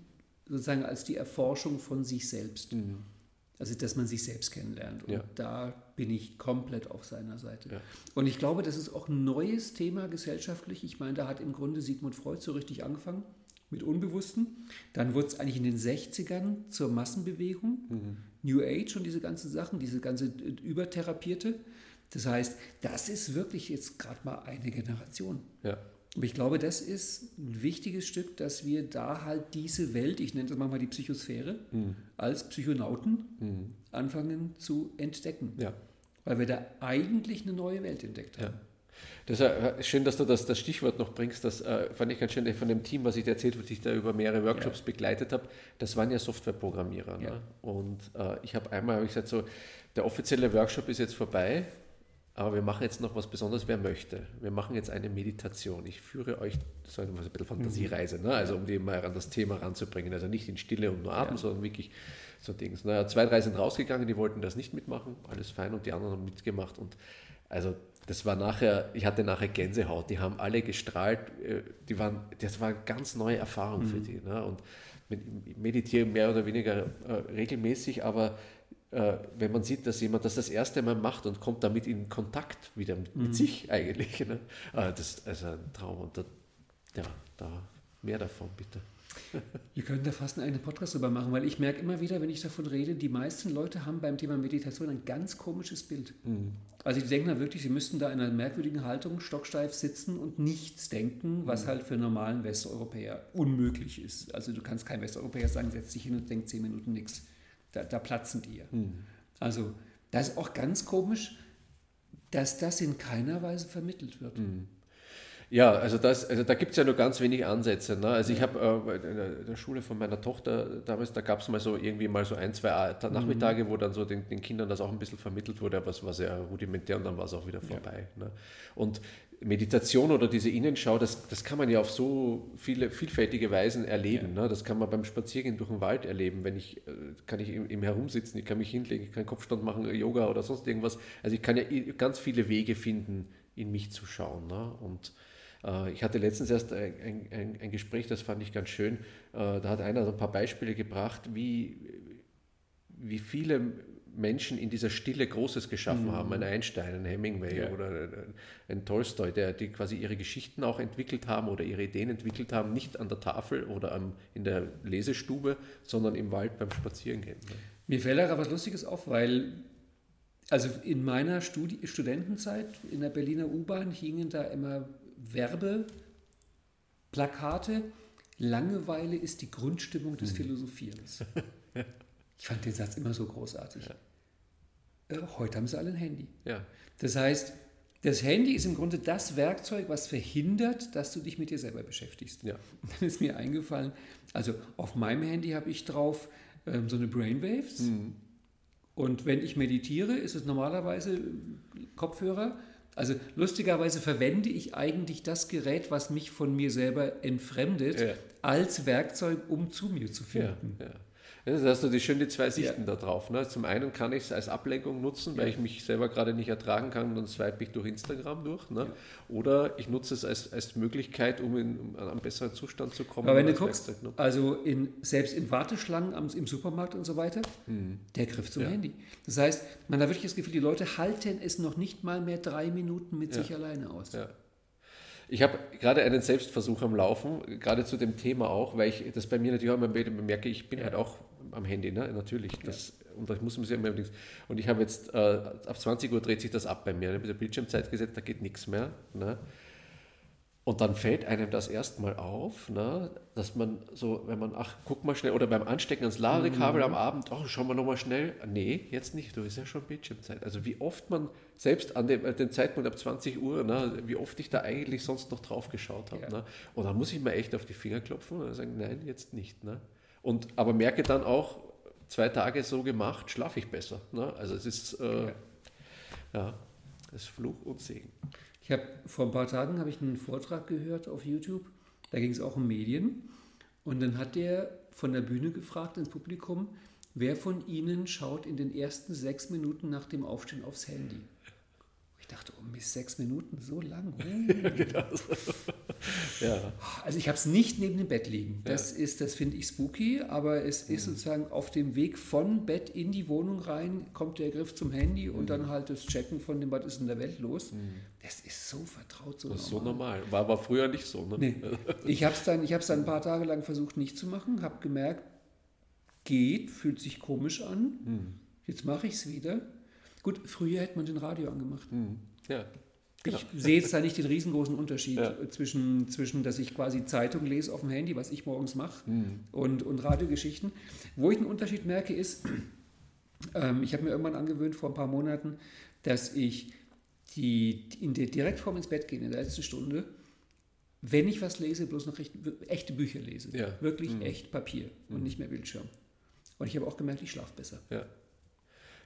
sozusagen als die Erforschung von sich selbst. Mhm. Also, dass man sich selbst kennenlernt. Und ja. da bin ich komplett auf seiner Seite. Ja. Und ich glaube, das ist auch ein neues Thema gesellschaftlich. Ich meine, da hat im Grunde Sigmund Freud so richtig angefangen mit Unbewussten. Dann wurde es eigentlich in den 60ern zur Massenbewegung mhm. New Age und diese ganzen Sachen, diese ganze Übertherapierte. Das heißt, das ist wirklich jetzt gerade mal eine Generation. Ja. Aber ich glaube, das ist ein wichtiges Stück, dass wir da halt diese Welt, ich nenne das mal die Psychosphäre, Mhm. als Psychonauten anfangen zu entdecken. Ja. Weil wir da eigentlich eine neue Welt entdeckt haben. Ja. Das ist äh, schön, dass du das, das Stichwort noch bringst. Das äh, fand ich ganz schön von dem Team, was ich dir erzählt habe, was ich da über mehrere Workshops begleitet habe. Das waren ja Softwareprogrammierer. Ja. Ne? Und äh, ich habe einmal hab ich gesagt, so, der offizielle Workshop ist jetzt vorbei, aber wir machen jetzt noch was Besonderes, wer möchte. Wir machen jetzt eine Meditation. Ich führe euch, so eine, ein bisschen Fantasiereise, ne? also um die mal an das Thema ranzubringen. Also nicht in Stille und nur Atem, Ja. sondern wirklich so Dings. Naja, zwei, drei sind rausgegangen, die wollten das nicht mitmachen, alles fein, und die anderen haben mitgemacht. Und also das war nachher, ich hatte nachher Gänsehaut, die haben alle gestrahlt, äh, die waren, das war eine ganz neue Erfahrung für die. Ne? Und mit- meditiere mehr oder weniger äh, regelmäßig, aber wenn man sieht, dass jemand das das erste Mal macht und kommt damit in Kontakt wieder mit, mit sich eigentlich, ne? äh, das ist also ein Traum und da, ja, da mehr davon bitte. Wir können da fast einen Podcast drüber machen, weil ich merke immer wieder, wenn ich davon rede, die meisten Leute haben beim Thema Meditation ein ganz komisches Bild. Also die denken da wirklich, sie müssten da in einer merkwürdigen Haltung stocksteif sitzen und nichts denken, was halt für einen normalen Westeuropäer unmöglich ist. Also du kannst kein Westeuropäer sagen, setz dich hin und denk zehn Minuten nichts. Da, da platzen die ja. Also das ist auch ganz komisch, dass das in keiner Weise vermittelt wird. Ja, also, das, also da gibt es ja nur ganz wenig Ansätze. Ne? Also ich habe äh, in der- Schule von meiner Tochter damals, da gab es mal so irgendwie mal so ein, zwei Nachmittage, wo dann so den, den Kindern das auch ein bisschen vermittelt wurde, aber es war sehr rudimentär und dann war es auch wieder vorbei. Ne? Und Meditation oder diese Innenschau, das, das kann man ja auf so viele vielfältige Weisen erleben. Ne? Das kann man beim Spaziergehen durch den Wald erleben. Wenn ich, äh, kann ich im, im Herumsitzen, ich kann mich hinlegen, ich kann Kopfstand machen, Yoga oder sonst irgendwas. Also ich kann ja ganz viele Wege finden, in mich zu schauen. Ne? Und ich hatte letztens erst ein, ein, ein, Gespräch, das fand ich ganz schön. Äh, da hat einer so ein paar Beispiele gebracht, wie, wie viele Menschen in dieser Stille Großes geschaffen haben. Ein Einstein, ein Hemingway Ja. oder ein, ein Tolstoi, der, die quasi ihre Geschichten auch entwickelt haben oder ihre Ideen entwickelt haben, nicht an der Tafel oder am, in der Lesestube, sondern im Wald beim Spazierengehen. Ne? Mir fällt da was Lustiges auf, weil also in meiner Studi Studentenzeit in der Berliner U-Bahn hingen da immer Werbeplakate. Langeweile ist die Grundstimmung des Philosophierens. Ich fand den Satz immer so großartig. Äh, Heute haben sie alle ein Handy. Ja. Das heißt, das Handy ist im Grunde das Werkzeug, was verhindert, dass du dich mit dir selber beschäftigst. Ja. Und dann ist mir eingefallen, also auf meinem Handy habe ich drauf ähm, so eine Brainwaves. Und wenn ich meditiere, ist es normalerweise Kopfhörer. Also lustigerweise verwende ich eigentlich das Gerät, was mich von mir selber entfremdet, Ja. als Werkzeug, um zu mir zu Ja, finden. ja. Also hast du die schön die zwei Sichten da drauf. Ne? Zum einen kann ich es als Ablenkung nutzen, weil Ja. ich mich selber gerade nicht ertragen kann, dann swipe ich durch Instagram durch. Ne? Oder ich nutze es als, als Möglichkeit, um in um einen besseren Zustand zu kommen. Aber wenn du guckst, Werkzeug, ne? also in, selbst in Warteschlangen am, im Supermarkt und so weiter, der Griff zum Hm. Ja. Handy. Das heißt, man hat wirklich das Gefühl, die Leute halten es noch nicht mal mehr drei Minuten mit Ja. sich alleine aus. Ja. Ich habe gerade einen Selbstversuch am Laufen, gerade zu dem Thema auch, weil ich das bei mir natürlich auch immer bemerke, ich bin halt auch am Handy, ne? natürlich. Das, Und ich muss mir immer Und ich habe jetzt, äh, ab 20 Uhr dreht sich das ab bei mir, ne? mit der Bildschirmzeit gesetzt, da geht nichts mehr. Ne? Und dann fällt einem das erstmal auf, ne, dass man so, wenn man, ach, guck mal schnell, oder beim Anstecken ans Ladekabel am Abend, ach, schauen wir nochmal schnell. Nee, jetzt nicht, du ist ja schon Bildschirmzeit. Also wie oft man, selbst an dem, äh, dem Zeitpunkt ab 20 Uhr, ne, wie oft ich da eigentlich sonst noch drauf geschaut habe. Ja. Ne? Und dann muss ich mir echt auf die Finger klopfen und sagen, nein, jetzt nicht. Ne? Und, aber merke dann auch, zwei Tage so gemacht, schlafe ich besser. Ne? Also es ist, äh, Ja. es ist Fluch und Segen. Ich habe vor ein paar Tagen habe ich einen Vortrag gehört auf YouTube. Da ging es auch um Medien. Und dann hat der von der Bühne gefragt ins Publikum, wer von Ihnen schaut in den ersten sechs Minuten nach dem Aufstehen aufs Handy? Ich dachte, oh Mist, sechs Minuten, so lang. Oh. Ja. Also ich habe es nicht neben dem Bett liegen. Das ist, das finde ich spooky, aber es ist sozusagen auf dem Weg von Bett in die Wohnung rein, kommt der Griff zum Handy und dann halt das Checken von dem, was ist in der Welt los. Das ist so vertraut, so Das ist so normal. normal. War, war früher nicht so. Ne? Nee. Ich habe es dann, ich dann ein paar Tage lang versucht nicht zu machen, habe gemerkt, geht, fühlt sich komisch an. Mhm. Jetzt mache ich es wieder. Gut, früher hätte man den Radio angemacht. Mhm. Ja. Genau. Ich sehe jetzt da nicht den riesengroßen Unterschied ja. zwischen, zwischen, dass ich quasi Zeitung lese auf dem Handy, was ich morgens mache, mhm. und, und Radiogeschichten. Wo ich einen Unterschied merke, ist, ähm, ich habe mir irgendwann angewöhnt vor ein paar Monaten, dass ich die, in der, direkt vorm ins Bett gehen, in der letzten Stunde, wenn ich was lese, bloß noch recht, echte Bücher lese. Ja. Wirklich mhm. echt Papier und mhm. nicht mehr Bildschirm. Und ich habe auch gemerkt, ich schlafe besser. Ja.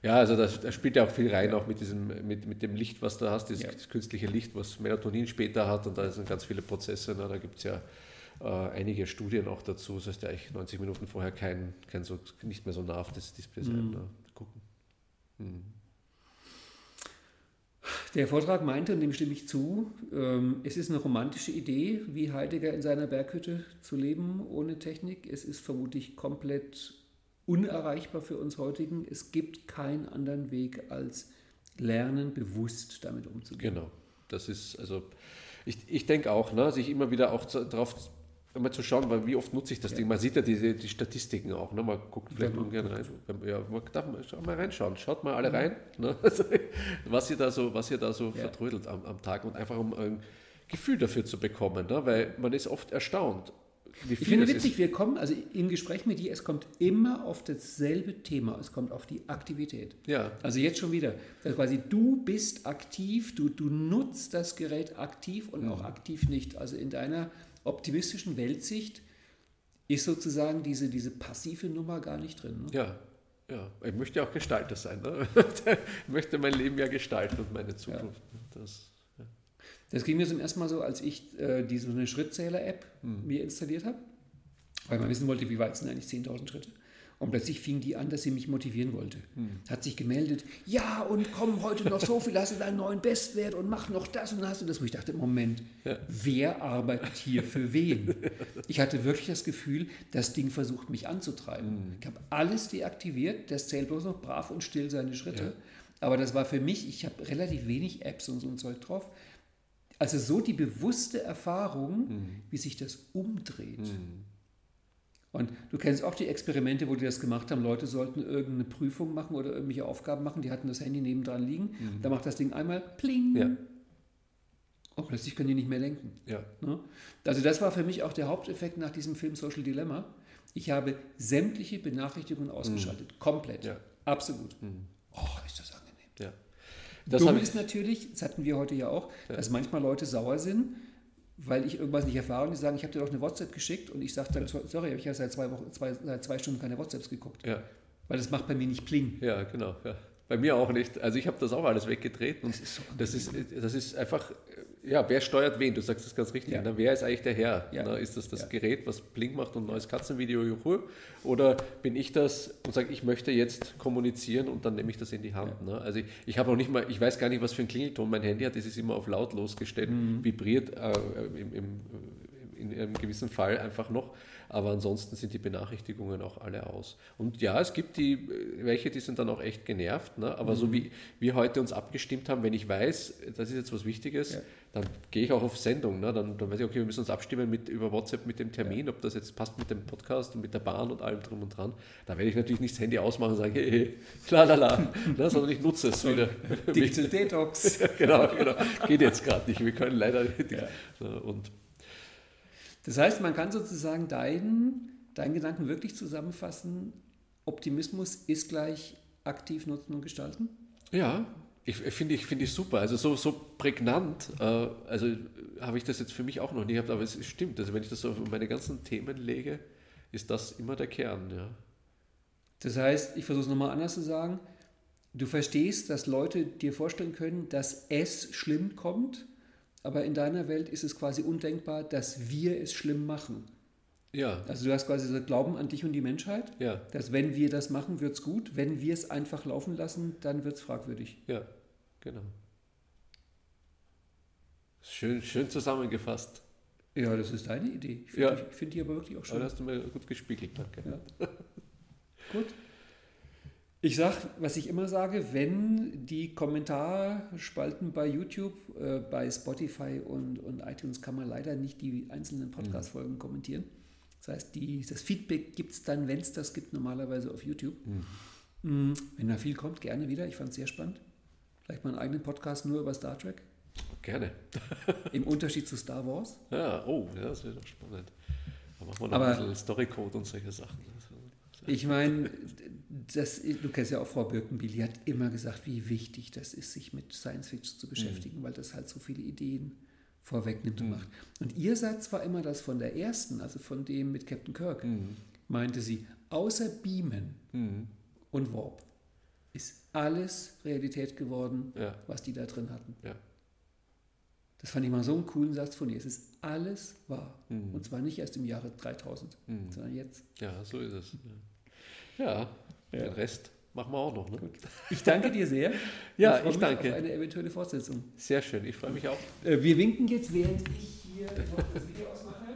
Ja, also da, spielt ja auch viel rein, auch mit, diesem, mit, mit dem Licht, was du hast, dieses ja. künstliche Licht, was Melatonin später hat und da sind ganz viele Prozesse. Ne? Da gibt es ja äh, einige Studien auch dazu. Das heißt ja eigentlich 90 Minuten vorher kein, kein so, nicht mehr so nah auf das Display sein. Mhm. Ne? Gucken. Mhm. Der Vortrag meinte, und dem stimme ich zu, ähm, es ist eine romantische Idee, wie Heidegger in seiner Berghütte zu leben ohne Technik. Es ist vermutlich komplett unerreichbar für uns heutigen. Es gibt keinen anderen Weg als lernen, bewusst damit umzugehen. Genau, das ist also, ich, ich denke auch, ne, sich immer wieder auch darauf immer zu schauen, weil wie oft nutze ich das ja. Ding. Man sieht ja diese, die Statistiken auch. Ne? Man guckt vielleicht ja, ungern rein. Ja, man darf mal, mal reinschauen. Schaut mal alle mhm. rein, ne? was ihr da so, was ihr da so ja. vertrödelt am, am, Tag und einfach um ein Gefühl dafür zu bekommen. Ne? Weil man ist oft erstaunt. Ich finde witzig, ist. wir kommen, also im Gespräch mit dir, es kommt immer auf dasselbe Thema, es kommt auf die Aktivität. Ja. Also jetzt schon wieder, also quasi du bist aktiv, du, du nutzt das Gerät aktiv und mhm. auch aktiv nicht. Also in deiner optimistischen Weltsicht ist sozusagen diese, diese passive Nummer gar nicht drin. Ne? Ja, ja. Ich möchte ja auch Gestalter sein. Ne? ich möchte mein Leben ja gestalten und meine Zukunft. Ja. Das. Das ging mir zum ersten Mal so, als ich äh, diese eine Schrittzähler-App hm. mir installiert habe, weil man wissen wollte, wie weit sind eigentlich 10.000 Schritte. Und plötzlich fing die an, dass sie mich motivieren wollte. Hm. Hat sich gemeldet, ja, und komm heute noch so viel, hast du deinen neuen Bestwert und mach noch das und hast du das. Wo ich dachte, Moment, ja. wer arbeitet hier für wen? Ich hatte wirklich das Gefühl, das Ding versucht mich anzutreiben. Hm. Ich habe alles deaktiviert, das zählt bloß noch brav und still seine Schritte. Ja. Aber das war für mich, ich habe relativ wenig Apps und so ein Zeug drauf. Also so die bewusste Erfahrung, hm. wie sich das umdreht. Hm. Und du kennst auch die Experimente, wo die das gemacht haben. Leute sollten irgendeine Prüfung machen oder irgendwelche Aufgaben machen. Die hatten das Handy nebendran liegen. Mhm. Da macht das Ding einmal pling. Ja. Und plötzlich können die nicht mehr lenken. Ja. Ne? Also das war für mich auch der Haupteffekt nach diesem Film Social Dilemma. Ich habe sämtliche Benachrichtigungen ausgeschaltet. Mhm. Komplett. Ja. Absolut. Mhm. Oh, ist das. Das Dumm ist natürlich, das hatten wir heute ja auch, ja. dass manchmal Leute sauer sind, weil ich irgendwas nicht erfahre und die sagen, ich habe dir doch eine WhatsApp geschickt und ich sage dann, sorry, ich habe seit zwei, Wochen, zwei, seit zwei Stunden keine WhatsApps geguckt. Ja. Weil das macht bei mir nicht Pling. Ja, genau. Ja. Bei mir auch nicht. Also ich habe das auch alles weggedreht. Und das ist, so das ist, das ist einfach ja, wer steuert wen? Du sagst das ganz richtig. Ja. Ne? Wer ist eigentlich der Herr? Ja. Ne? Ist das das ja. Gerät, was Blink macht und ein neues Katzenvideo, juhu? Oder bin ich das und sage, ich möchte jetzt kommunizieren und dann nehme ich das in die Hand? Ne? Also ich, ich habe noch nicht mal, ich weiß gar nicht, was für ein Klingelton mein Handy hat. Das ist immer auf lautlos gestellt, mhm. vibriert äh, im, im, in einem gewissen Fall einfach noch. Aber ansonsten sind die Benachrichtigungen auch alle aus. Und ja, es gibt die, welche, die sind dann auch echt genervt. Ne? Aber mhm. so wie wir heute uns abgestimmt haben, wenn ich weiß, das ist jetzt was Wichtiges. Dann gehe ich auch auf Sendung. Ne? Dann, dann weiß ich, okay, wir müssen uns abstimmen mit, über WhatsApp mit dem Termin, ob das jetzt passt mit dem Podcast und mit der Bahn und allem drum und dran. Da werde ich natürlich nicht das Handy ausmachen und sagen, hey, hey la la la, ne? sondern ich nutze es wieder. Digital Detox. genau, genau. Geht jetzt gerade nicht. Wir können leider nicht. Ja. Und das heißt, man kann sozusagen deinen, deinen Gedanken wirklich zusammenfassen, Optimismus ist gleich aktiv nutzen und gestalten? Ja, ich finde ich, find ich super. Also so, so prägnant, äh, also habe ich das jetzt für mich auch noch nie gehabt, aber es stimmt. Also wenn ich das so auf meine ganzen Themen lege, ist das immer der Kern, ja. Das heißt, ich versuche es nochmal anders zu sagen, du verstehst, dass Leute dir vorstellen können, dass es schlimm kommt aber in deiner Welt ist es quasi undenkbar, dass wir es schlimm machen. Ja. Also du hast quasi so Glauben an dich und die Menschheit, ja. dass wenn wir das machen, wird es gut. Wenn wir es einfach laufen lassen, dann wird es fragwürdig. Ja, genau. Schön, schön zusammengefasst. Ja, das ist deine Idee. Ich finde ja. die, find die aber wirklich auch schön. Aber hast du mir gut gespiegelt, danke. Ja. gut. Ich sage, was ich immer sage, wenn die Kommentarspalten bei YouTube, äh, bei Spotify und, und iTunes kann man leider nicht die einzelnen Podcast-Folgen kommentieren. Das heißt, die, das Feedback gibt es dann, wenn es das gibt, normalerweise auf YouTube. Mhm. Wenn da viel kommt, gerne wieder. Ich fand es sehr spannend. Vielleicht mal einen eigenen Podcast nur über Star Trek. Gerne. Im Unterschied zu Star Wars. Ja, oh, ja, das wäre doch spannend. Da machen wir noch Aber- ein bisschen Storycode und solche Sachen. Ich meine, das, du kennst ja auch Frau Birkenbiel, die hat immer gesagt, wie wichtig das ist, sich mit Science Fiction zu beschäftigen, weil das halt so viele Ideen vorwegnimmt und macht. Und ihr Satz war immer das von der ersten, also von dem mit Captain Kirk, meinte sie, außer Beamen Mhm. und Warp ist alles Realität geworden, Ja. was die da drin hatten. Ja. Das fand ich mal so einen coolen Satz von ihr. Es ist alles wahr. Mhm. Und zwar nicht erst im Jahre 3000, sondern jetzt. ja, so ist es. Ja, ja. den Rest machen wir auch noch. Ne? Ich danke dir sehr. Ja, ich mich danke. Auf eine eventuelle Fortsetzung. Sehr schön, ich freue mich auch. Äh, wir winken jetzt, während ich hier das Video ausmache.